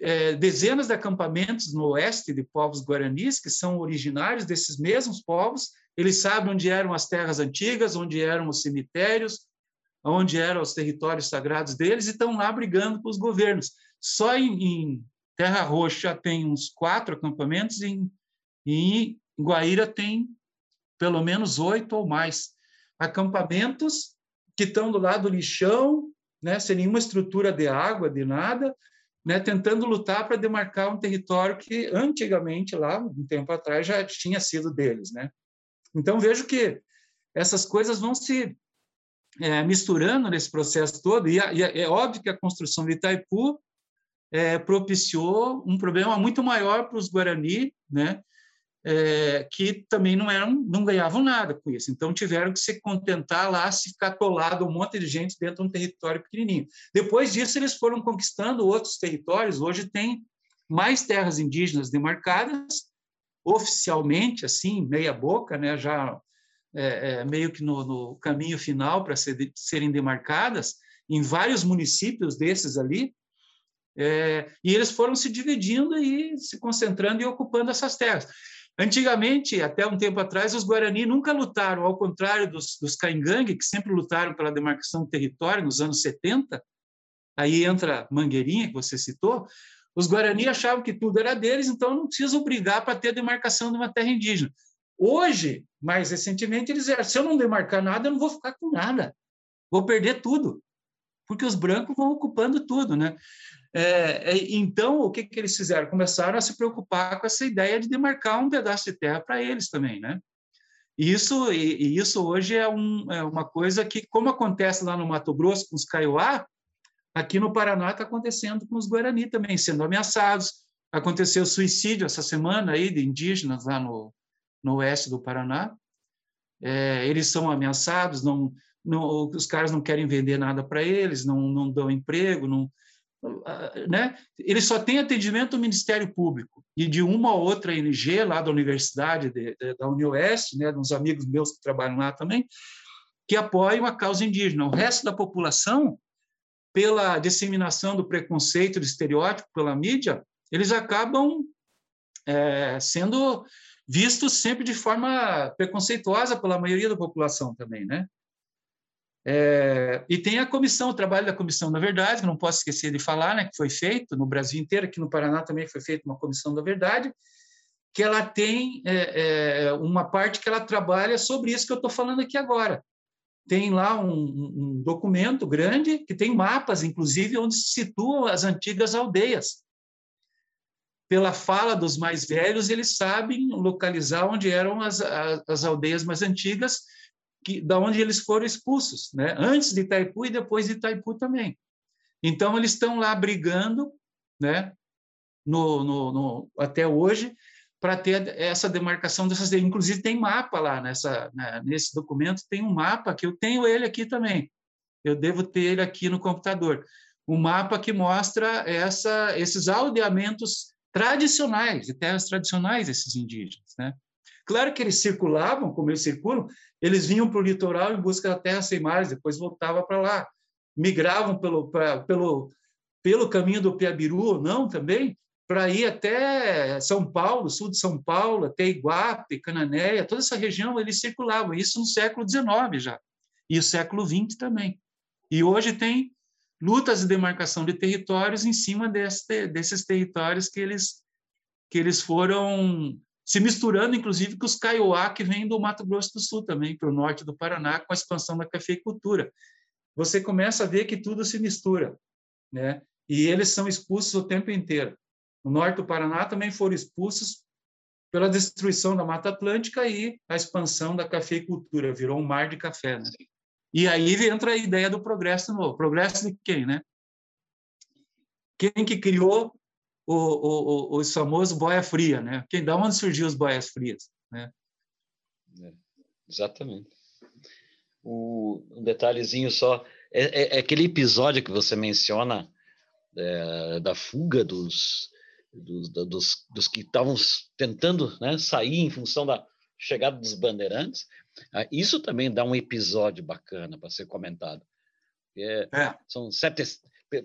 é, dezenas de acampamentos no oeste de povos guaranis, que são originários desses mesmos povos, eles sabem onde eram as terras antigas, onde eram os cemitérios, onde eram os territórios sagrados deles, e estão lá brigando com os governos. Só em, em Terra Roxa tem uns quatro acampamentos, e em, em Guaíra tem pelo menos oito ou mais acampamentos que estão do lado do lixão, né, sem nenhuma estrutura de água, de nada, né, tentando lutar para demarcar um território que antigamente, lá, um tempo atrás, já tinha sido deles. Né? Então, vejo que essas coisas vão se é, misturando nesse processo todo, e, e é óbvio que a construção de Itaipu é, propiciou um problema muito maior para os Guarani, né? É, que também não eram, não ganhavam nada com isso. Então tiveram que se contentar lá, se ficar atolado um monte de gente dentro de um território pequenininho. Depois disso eles foram conquistando outros territórios. Hoje tem mais terras indígenas demarcadas oficialmente, assim, meia boca, né? Já é, é, meio que no, no caminho final para ser, serem demarcadas em vários municípios desses ali. É, e eles foram se dividindo e se concentrando e ocupando essas terras. Antigamente, até um tempo atrás, os Guarani nunca lutaram, ao contrário dos, dos Caingangue, que sempre lutaram pela demarcação do território nos anos 70, aí entra Mangueirinha, que você citou, os Guarani achavam que tudo era deles, então não precisam brigar para ter a demarcação de uma terra indígena. Hoje, mais recentemente, eles disseram, se eu não demarcar nada, eu não vou ficar com nada, vou perder tudo, porque os brancos vão ocupando tudo, né? É, é, então, o que, que eles fizeram? Começaram a se preocupar com essa ideia de demarcar um pedaço de terra para eles também, né? Isso, e, e isso hoje é, um, é, uma coisa que, como acontece lá no Mato Grosso com os Kaiowá, aqui no Paraná está acontecendo com os Guarani também, sendo ameaçados. Aconteceu suicídio essa semana aí de indígenas lá no, no oeste do Paraná. É, eles são ameaçados, não, não, os caras não querem vender nada para eles, não, não dão emprego, não, né? Ele só tem atendimento do Ministério Público e de uma ou outra ONG lá da Universidade de, de, da Unioeste, né, uns amigos meus que trabalham lá também, que apoiam a causa indígena. O resto da população, pela disseminação do preconceito, do estereótipo pela mídia, eles acabam é, sendo vistos sempre de forma preconceituosa pela maioria da população também, né? É, e tem a comissão, o trabalho da comissão da verdade, que não posso esquecer de falar, né, que foi feito no Brasil inteiro, aqui no Paraná também foi feita uma comissão da verdade, que ela tem é, é, uma parte que ela trabalha sobre isso que eu estou falando aqui agora, tem lá um, um, documento grande que tem mapas, inclusive, onde se situam as antigas aldeias. Pela fala dos mais velhos, eles sabem localizar onde eram as, as, as aldeias mais antigas, que, da onde eles foram expulsos, né? antes de Itaipu e depois de Itaipu também. Então, eles estão lá brigando, né? no, no, no até hoje, para ter essa demarcação dessas. Inclusive, tem mapa lá nessa, né, nesse documento, tem um mapa que eu tenho ele aqui também. Eu devo ter ele aqui no computador. Um mapa que mostra essa, esses aldeamentos tradicionais, de terras tradicionais desses indígenas. Né? Claro que eles circulavam, como eles circulam, eles vinham para o litoral em busca da terra sem mares, depois voltavam para lá. Migravam pelo, pra, pelo, pelo caminho do Piabiru ou não também, para ir até São Paulo, sul de São Paulo, até Iguape, Cananéia, toda essa região eles circulavam, isso no século XIX já, e o século XX também. E hoje tem lutas de demarcação de territórios em cima desse, desses territórios que eles, que eles foram se misturando, inclusive, com os Kaiowá, que vêm do Mato Grosso do Sul também, para o norte do Paraná, com a expansão da cafeicultura. Você começa a ver que tudo se mistura, né? E eles são expulsos o tempo inteiro no norte do Paraná também foram expulsos pela destruição da Mata Atlântica e a expansão da cafeicultura, virou um mar de café. Né? E aí entra a ideia do progresso novo. Progresso de quem, né? Quem que criou o, o, o, o famoso boia fria, né? Quem, da onde surgiu os boias frias, né? É, exatamente. O, um detalhezinho só, é, é, é, aquele episódio que você menciona é, da fuga dos, dos, dos, dos que estavam tentando né, sair em função da chegada dos bandeirantes, ah, isso também dá um episódio bacana para ser comentado. É, é. São sete,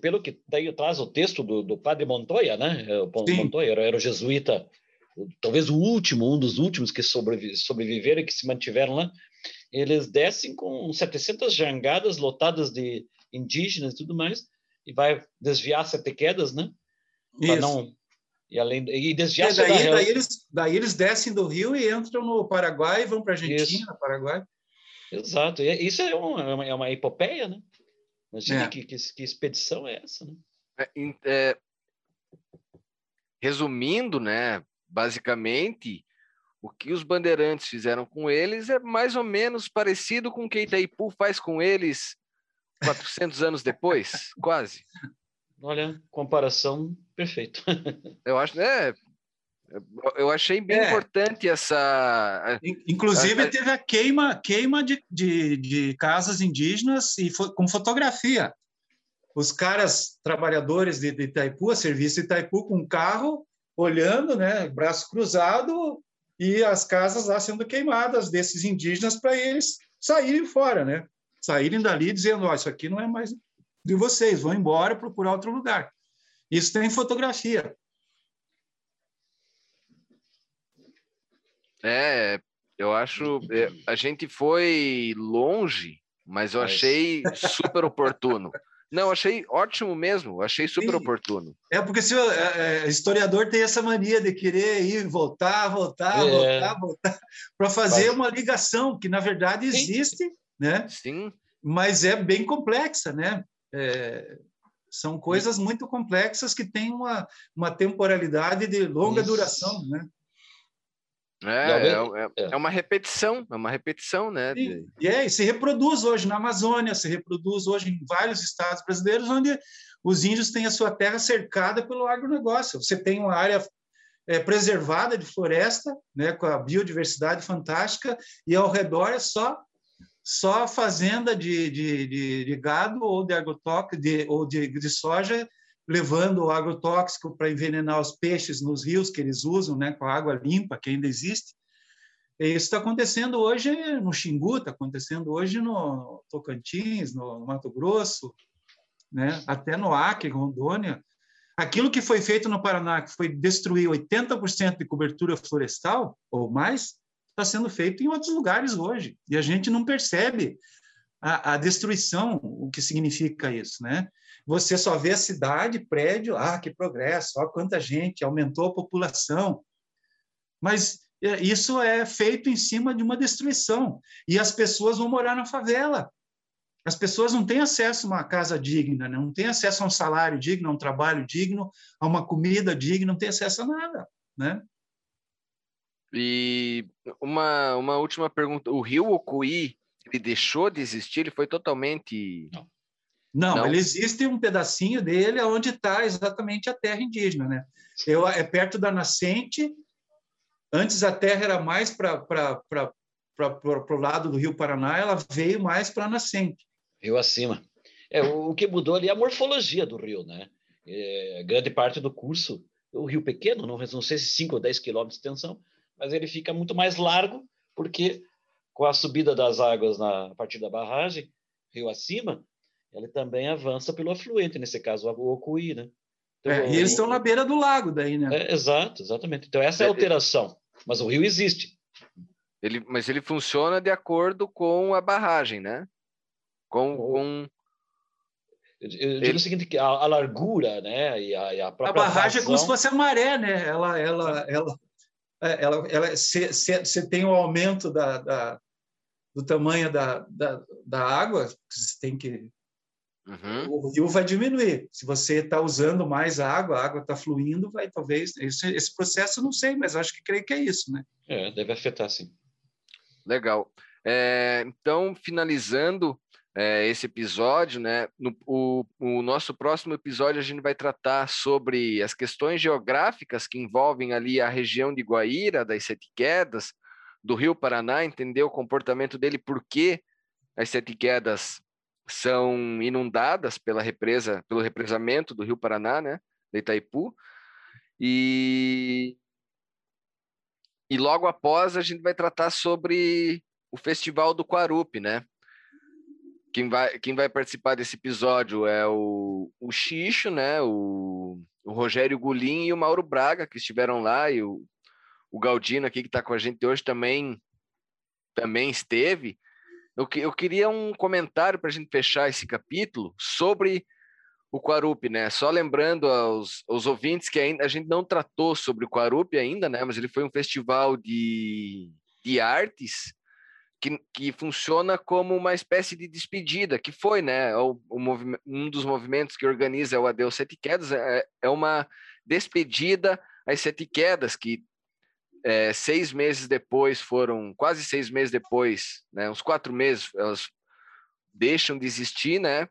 pelo que daí traz o texto do, do padre Montoya, né? É, o Sim. Montoya era, era o jesuíta, talvez o último, um dos últimos que sobrevi, sobreviveram e que se mantiveram lá. Eles descem com 700 jangadas lotadas de indígenas e tudo mais, e vai desviar sete quedas, né? Para não e além e desviar daí, da daí, eles, daí eles descem do rio e entram no Paraguai e vão para a Argentina, isso. Paraguai. Exato. E isso é uma, é uma epopeia, né? Imagina é. que, que, que, expedição é essa, né? É, é, resumindo, né? Basicamente, o que os bandeirantes fizeram com eles é mais ou menos parecido com o que Itaipu faz com eles 400 anos depois, quase. Olha, comparação perfeito. eu acho, é, eu achei bem é. importante essa. Inclusive teve a queima, queima de, de, de casas indígenas e fo, com fotografia. Os caras trabalhadores de, de Itaipu, a serviço de Itaipu, com carro olhando, né, braço cruzado e as casas lá sendo queimadas desses indígenas para eles saírem fora, né? Saírem dali dizendo, ó, oh, isso aqui não é mais de vocês, vão embora procurar outro lugar. Isso tem fotografia. É, eu acho. É, a gente foi longe, mas eu achei super oportuno. Não, achei ótimo mesmo, achei super Sim. oportuno. É porque se o é, é, historiador tem essa mania de querer ir voltar, voltar, é. voltar, voltar, para fazer Mas... uma ligação que na verdade existe, Sim. né? Sim. Mas é bem complexa, né? É, são coisas muito complexas que têm uma, uma temporalidade de longa Isso. duração, né? É, é, é, é, uma repetição, é uma repetição, né? E, e, é, e se reproduz hoje na Amazônia, se reproduz hoje em vários estados brasileiros, onde os índios têm a sua terra cercada pelo agronegócio. Você tem uma área é, preservada de floresta, né, com a biodiversidade fantástica, e ao redor é só só fazenda de, de, de, de gado ou de agrotóxico de, ou de, de soja levando o agrotóxico para envenenar os peixes nos rios que eles usam, né, com a água limpa que ainda existe. E isso está acontecendo hoje no Xingu, está acontecendo hoje no Tocantins, no Mato Grosso, né, até no Acre, Rondônia. Aquilo que foi feito no Paraná, que foi destruir 80% de cobertura florestal ou mais, está sendo feito em outros lugares hoje. E a gente não percebe a, a, destruição, o que significa isso, né? Você só vê a cidade, prédio, ah, que progresso, olha quanta gente, aumentou a população. Mas isso é feito em cima de uma destruição. E as pessoas vão morar na favela. As pessoas não têm acesso a uma casa digna, não têm acesso a um salário digno, a um trabalho digno, a uma comida digna, não têm acesso a nada, né? E uma, uma última pergunta. O rio Ocuí, ele deixou de existir? Ele foi totalmente... Não. Não, não. ele existe um pedacinho dele onde está exatamente a terra indígena, né? Eu, é perto da nascente. Antes a terra era mais para o lado do Rio Paraná, ela veio mais para a nascente. Rio acima. É, o, o, que mudou ali é a morfologia do rio, né? É, grande parte do curso, o rio pequeno, não, não sei se 5 ou 10 quilômetros de extensão, mas ele fica muito mais largo, porque com a subida das águas na, a partir da barragem, rio acima, ele também avança pelo afluente, nesse caso o Ocuí, né? Então, é, e eles estão na beira do lago daí, né? É, exato, exatamente. Então essa é a é, é alteração, mas o rio existe. Ele, mas ele funciona de acordo com a barragem, né? Com, com... Eu, eu digo o seguinte, que a, a, largura, né, e a, e a própria A barragem vazão... é como se fosse a maré, né? Ela, ela, ela, ela, ela, se, se, se tem o um aumento da, da, do tamanho da, da, da água, você tem que Uhum. O rio vai diminuir. Se você está usando mais água, a água está fluindo, vai talvez. Esse, esse processo eu não sei, mas acho que creio que é isso, né? É, deve afetar, sim. Legal. É, então, finalizando é, esse episódio, né? No, o, o nosso próximo episódio a gente vai tratar sobre as questões geográficas que envolvem ali a região de Guaíra, das Sete Quedas, do Rio Paraná, entender o comportamento dele, por que as Sete Quedas são inundadas pela represa, pelo represamento do Rio Paraná, né, de Itaipu. E e logo após a gente vai tratar sobre o Festival do Quarupi, né? Quem vai, quem vai participar desse episódio é o, o Xixo, né? O, o Rogério Gulim e o Mauro Braga, que estiveram lá, e o, o Galdino aqui, que está com a gente hoje, também, também esteve. Eu, eu queria um comentário para a gente fechar esse capítulo sobre o Quarup, né? Só lembrando aos, aos ouvintes que ainda, a gente não tratou sobre o Quarup ainda, né? Mas ele foi um festival de, de artes que, que funciona como uma espécie de despedida, que foi, né? O, o um dos movimentos que organiza o Adeus Sete Quedas é, é uma despedida às Sete Quedas, que é, seis meses depois foram, quase seis meses depois, né, uns quatro meses, elas deixam de existir, né?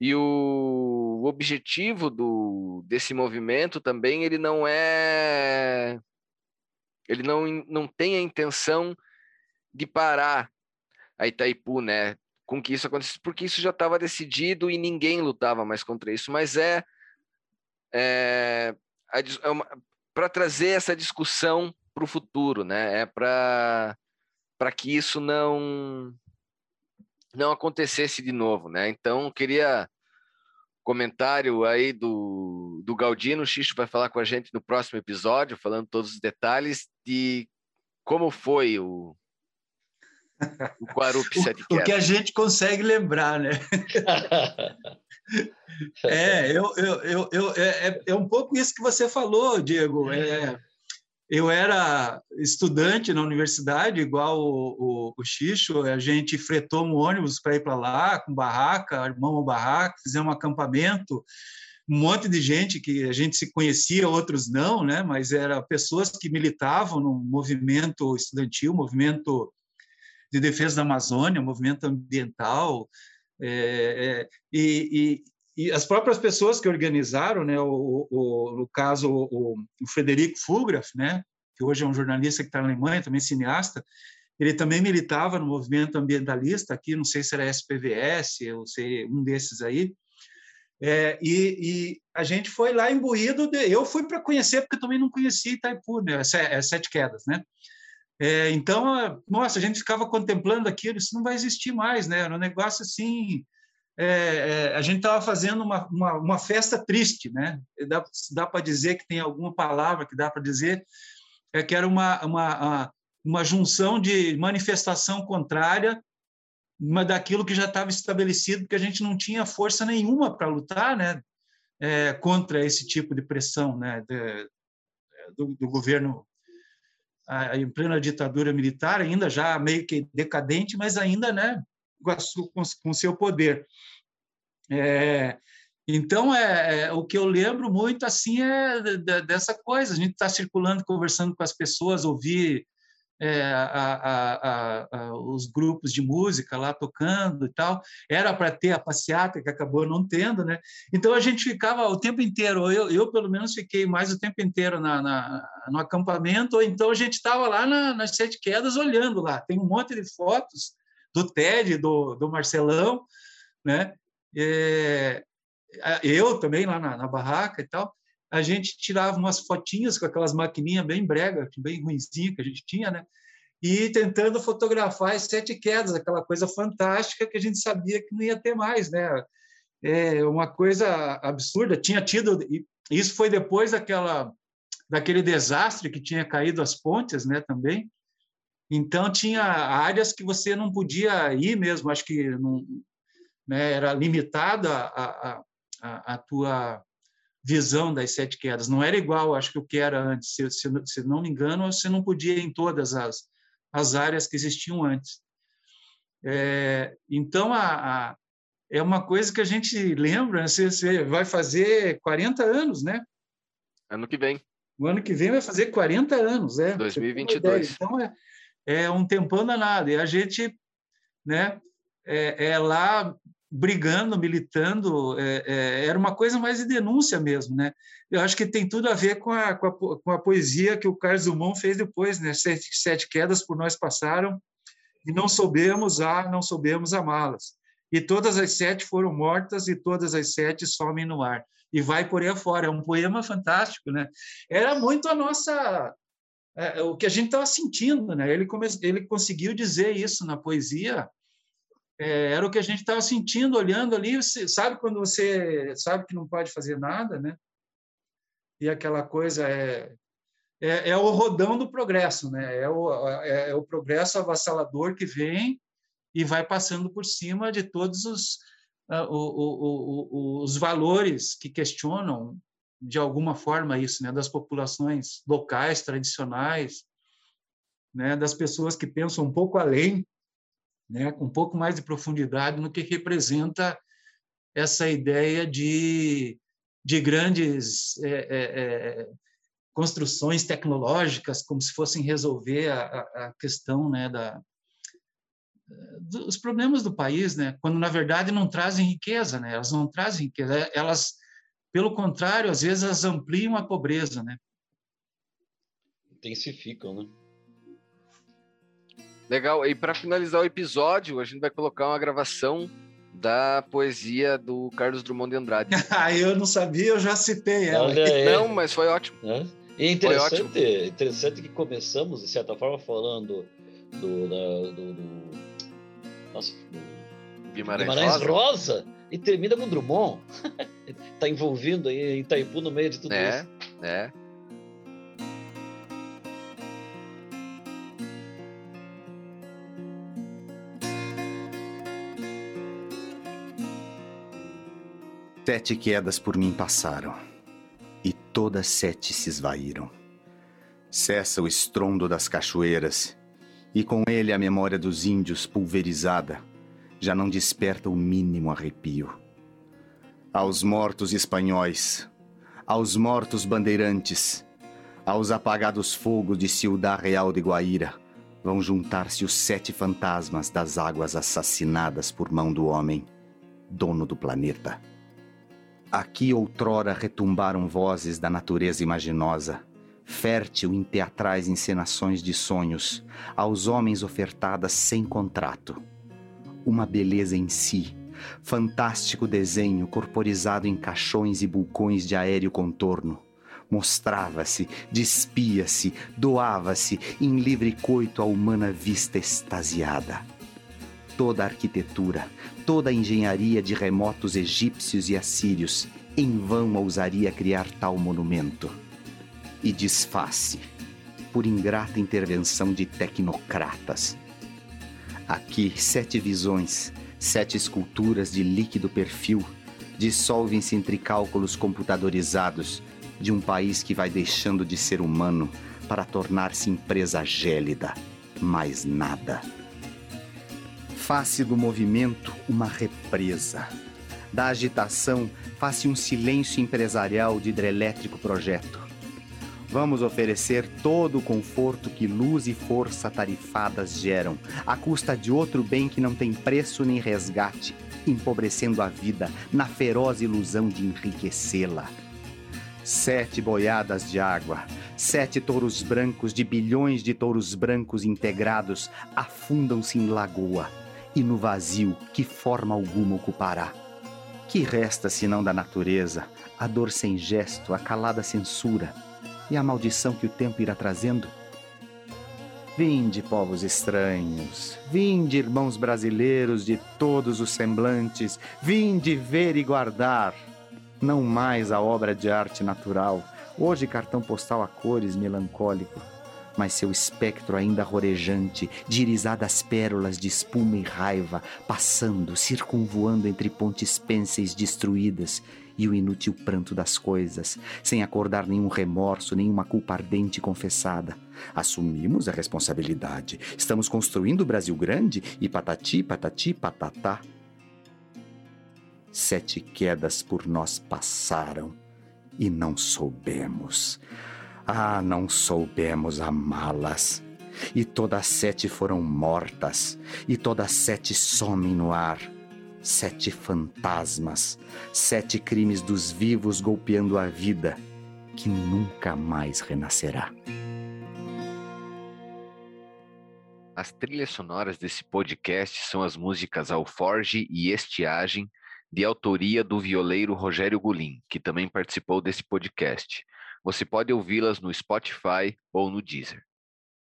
E o, objetivo do, desse movimento também, ele não é... Ele não, não tem a intenção de parar a Itaipu, né? Com que isso acontecesse, porque isso já estava decidido e ninguém lutava mais contra isso. Mas é, é, é para trazer essa discussão para o futuro, né? É para para que isso não não acontecesse de novo, né? Então queria comentário aí do, do Galdino, o Xixo vai falar com a gente no próximo episódio, falando todos os detalhes de como foi o, o Quarup Sete O que a gente consegue lembrar, né? é, eu, eu, eu, eu, é, é um pouco isso que você falou, Diego. É, eu era estudante na universidade, igual o, o, o Xixo, a gente fretou um ônibus para ir para lá, com barraca, armamos barraca, fizemos um acampamento, um monte de gente que a gente se conhecia, outros não, né? mas eram pessoas que militavam no movimento estudantil, movimento de defesa da Amazônia, movimento ambiental, é, é, e, e as próprias pessoas que organizaram, né, o, o, no caso o, o Frederico Fulgraf, né, que hoje é um jornalista que está na Alemanha, também cineasta, ele também militava no movimento ambientalista aqui, não sei se era SPVS, ou sei um desses aí, é, e, e, a gente foi lá imbuído, de, eu fui para conhecer, porque também não conhecia Itaipu, né, é Sete Quedas, né, é, então, nossa, a gente ficava contemplando aquilo, isso não vai existir mais, né, era um negócio assim, é, é, a gente estava fazendo uma, uma, uma, festa triste, né? Dá, dá para dizer que tem alguma palavra que dá para dizer é que era uma, uma, uma junção de manifestação contrária uma daquilo que já estava estabelecido, porque a gente não tinha força nenhuma para lutar, né? É, contra esse tipo de pressão, né? De, do, do governo em plena ditadura militar, ainda já meio que decadente, mas ainda né, com, com seu poder. É, então, é, é, o que eu lembro muito assim é dessa coisa. A gente está circulando, conversando com as pessoas, ouvir é, a, a, a, os grupos de música lá tocando e tal. Era para ter a passeata, que acabou não tendo, né? Então a gente ficava o tempo inteiro, eu, eu pelo menos fiquei mais o tempo inteiro na, na no acampamento, ou então a gente estava lá na, nas Sete Quedas olhando lá. Tem um monte de fotos do Ted, do, do Marcelão, né? É, eu também lá na, na barraca e tal a gente tirava umas fotinhas com aquelas maquininhas bem brega, bem ruimzinha que a gente tinha, né? E tentando fotografar as sete quedas, aquela coisa fantástica que a gente sabia que não ia ter mais, né? É uma coisa absurda. Tinha tido isso foi depois daquela daquele desastre que tinha caído as pontes, né? Também. Então tinha áreas que você não podia ir mesmo. Acho que não, né, era limitada a, a, a, tua visão das sete quedas. Não era igual, acho que o que era antes. Se, se, se não me engano, você não podia ir em todas as, as áreas que existiam antes. É, então, a, a, é uma coisa que a gente lembra, né? você, você vai fazer 40 anos, né? Ano que vem. O ano que vem vai fazer 40 anos, é. 2022. Então, é, é um tempão danado. E a gente né, é, é lá brigando, militando, é, é, era uma coisa mais de denúncia mesmo, né? Eu acho que tem tudo a ver com a, com a, com a poesia que o Carlos Dumont fez depois, né? Sete, sete quedas por nós passaram e não soubemos a, não soubemos amá-las. E todas as sete foram mortas e todas as sete somem no ar. E vai por aí afora. É um poema fantástico, né? Era muito a nossa é, o que a gente estava sentindo, né? Ele, come, ele conseguiu dizer isso na poesia é, era o que a gente estava sentindo, olhando ali. Você, sabe quando você sabe que não pode fazer nada, né? E aquela coisa é, é, é o rodão do progresso, né? É o, é, é o progresso avassalador que vem e vai passando por cima de todos os, uh, o, o, o, os valores que questionam de alguma forma isso, né? Das populações locais, tradicionais, né? Das pessoas que pensam um pouco além né, com um pouco mais de profundidade no que representa essa ideia de, de grandes é, é, é construções tecnológicas, como se fossem resolver a, a questão né, da, dos problemas do país, né, quando na verdade não trazem riqueza, né, elas não trazem riqueza, elas, pelo contrário, às vezes elas ampliam a pobreza, né. Intensificam, né? Legal. E para finalizar o episódio, a gente vai colocar uma gravação da poesia do Carlos Drummond de Andrade. ah, eu não sabia, eu já citei ela. Não, mas foi ótimo. É interessante, interessante que começamos, de certa forma, falando do. Da, do, do nossa, do Guimarães, Guimarães Rosa. Rosa. E termina com Drummond. Está envolvido aí Itaipu no meio de tudo é, isso. É, é. Sete quedas por mim passaram, e todas sete se esvaíram. Cessa o estrondo das cachoeiras, e com ele a memória dos índios pulverizada já não desperta o mínimo arrepio. Aos mortos espanhóis, aos mortos bandeirantes, aos apagados fogos de Ciudad Real de Guaíra, vão juntar-se os sete fantasmas das águas assassinadas por mão do homem, dono do planeta. Aqui outrora retumbaram vozes da natureza imaginosa, fértil em teatrais encenações de sonhos, aos homens ofertadas sem contrato. Uma beleza em si, fantástico desenho corporizado em caixões e bulcões de aéreo contorno. Mostrava-se, despia-se, doava-se em livre coito a humana vista extasiada. Toda a arquitetura, toda a engenharia de remotos egípcios e assírios em vão ousaria criar tal monumento. E desface, por ingrata intervenção de tecnocratas. Aqui, sete visões, sete esculturas de líquido perfil dissolvem-se entre cálculos computadorizados de um país que vai deixando de ser humano para tornar-se em presa gélida. Mais nada. Face do movimento, uma represa. Da agitação, face um silêncio empresarial de hidrelétrico projeto. Vamos oferecer todo o conforto que luz e força tarifadas geram, à custa de outro bem que não tem preço nem resgate, empobrecendo a vida na feroz ilusão de enriquecê-la. Sete boiadas de água, sete touros brancos de bilhões de touros brancos integrados afundam-se em lagoa e no vazio que forma alguma ocupará. Que resta senão da natureza, a dor sem gesto, a calada censura e a maldição que o tempo irá trazendo? Vinde, povos estranhos, vinde, irmãos brasileiros de todos os semblantes, vinde ver e guardar. Não mais a obra de arte natural, hoje cartão postal a cores melancólico, mas seu espectro ainda rorejante, de irisadas pérolas de espuma e raiva, passando, circunvoando entre pontes pênseis destruídas e o inútil pranto das coisas, sem acordar nenhum remorso, nenhuma culpa ardente confessada. Assumimos a responsabilidade. Estamos construindo o Brasil grande e patati, patati, patatá. Sete quedas por nós passaram e não soubemos. Ah, não soubemos amá-las. E todas sete foram mortas, e todas sete somem no ar sete fantasmas, sete crimes dos vivos golpeando a vida que nunca mais renascerá. As trilhas sonoras desse podcast são as músicas Alforge e Estiagem, de autoria do violeiro Rogério Gulim, que também participou desse podcast. Você pode ouvi-las no Spotify ou no Deezer.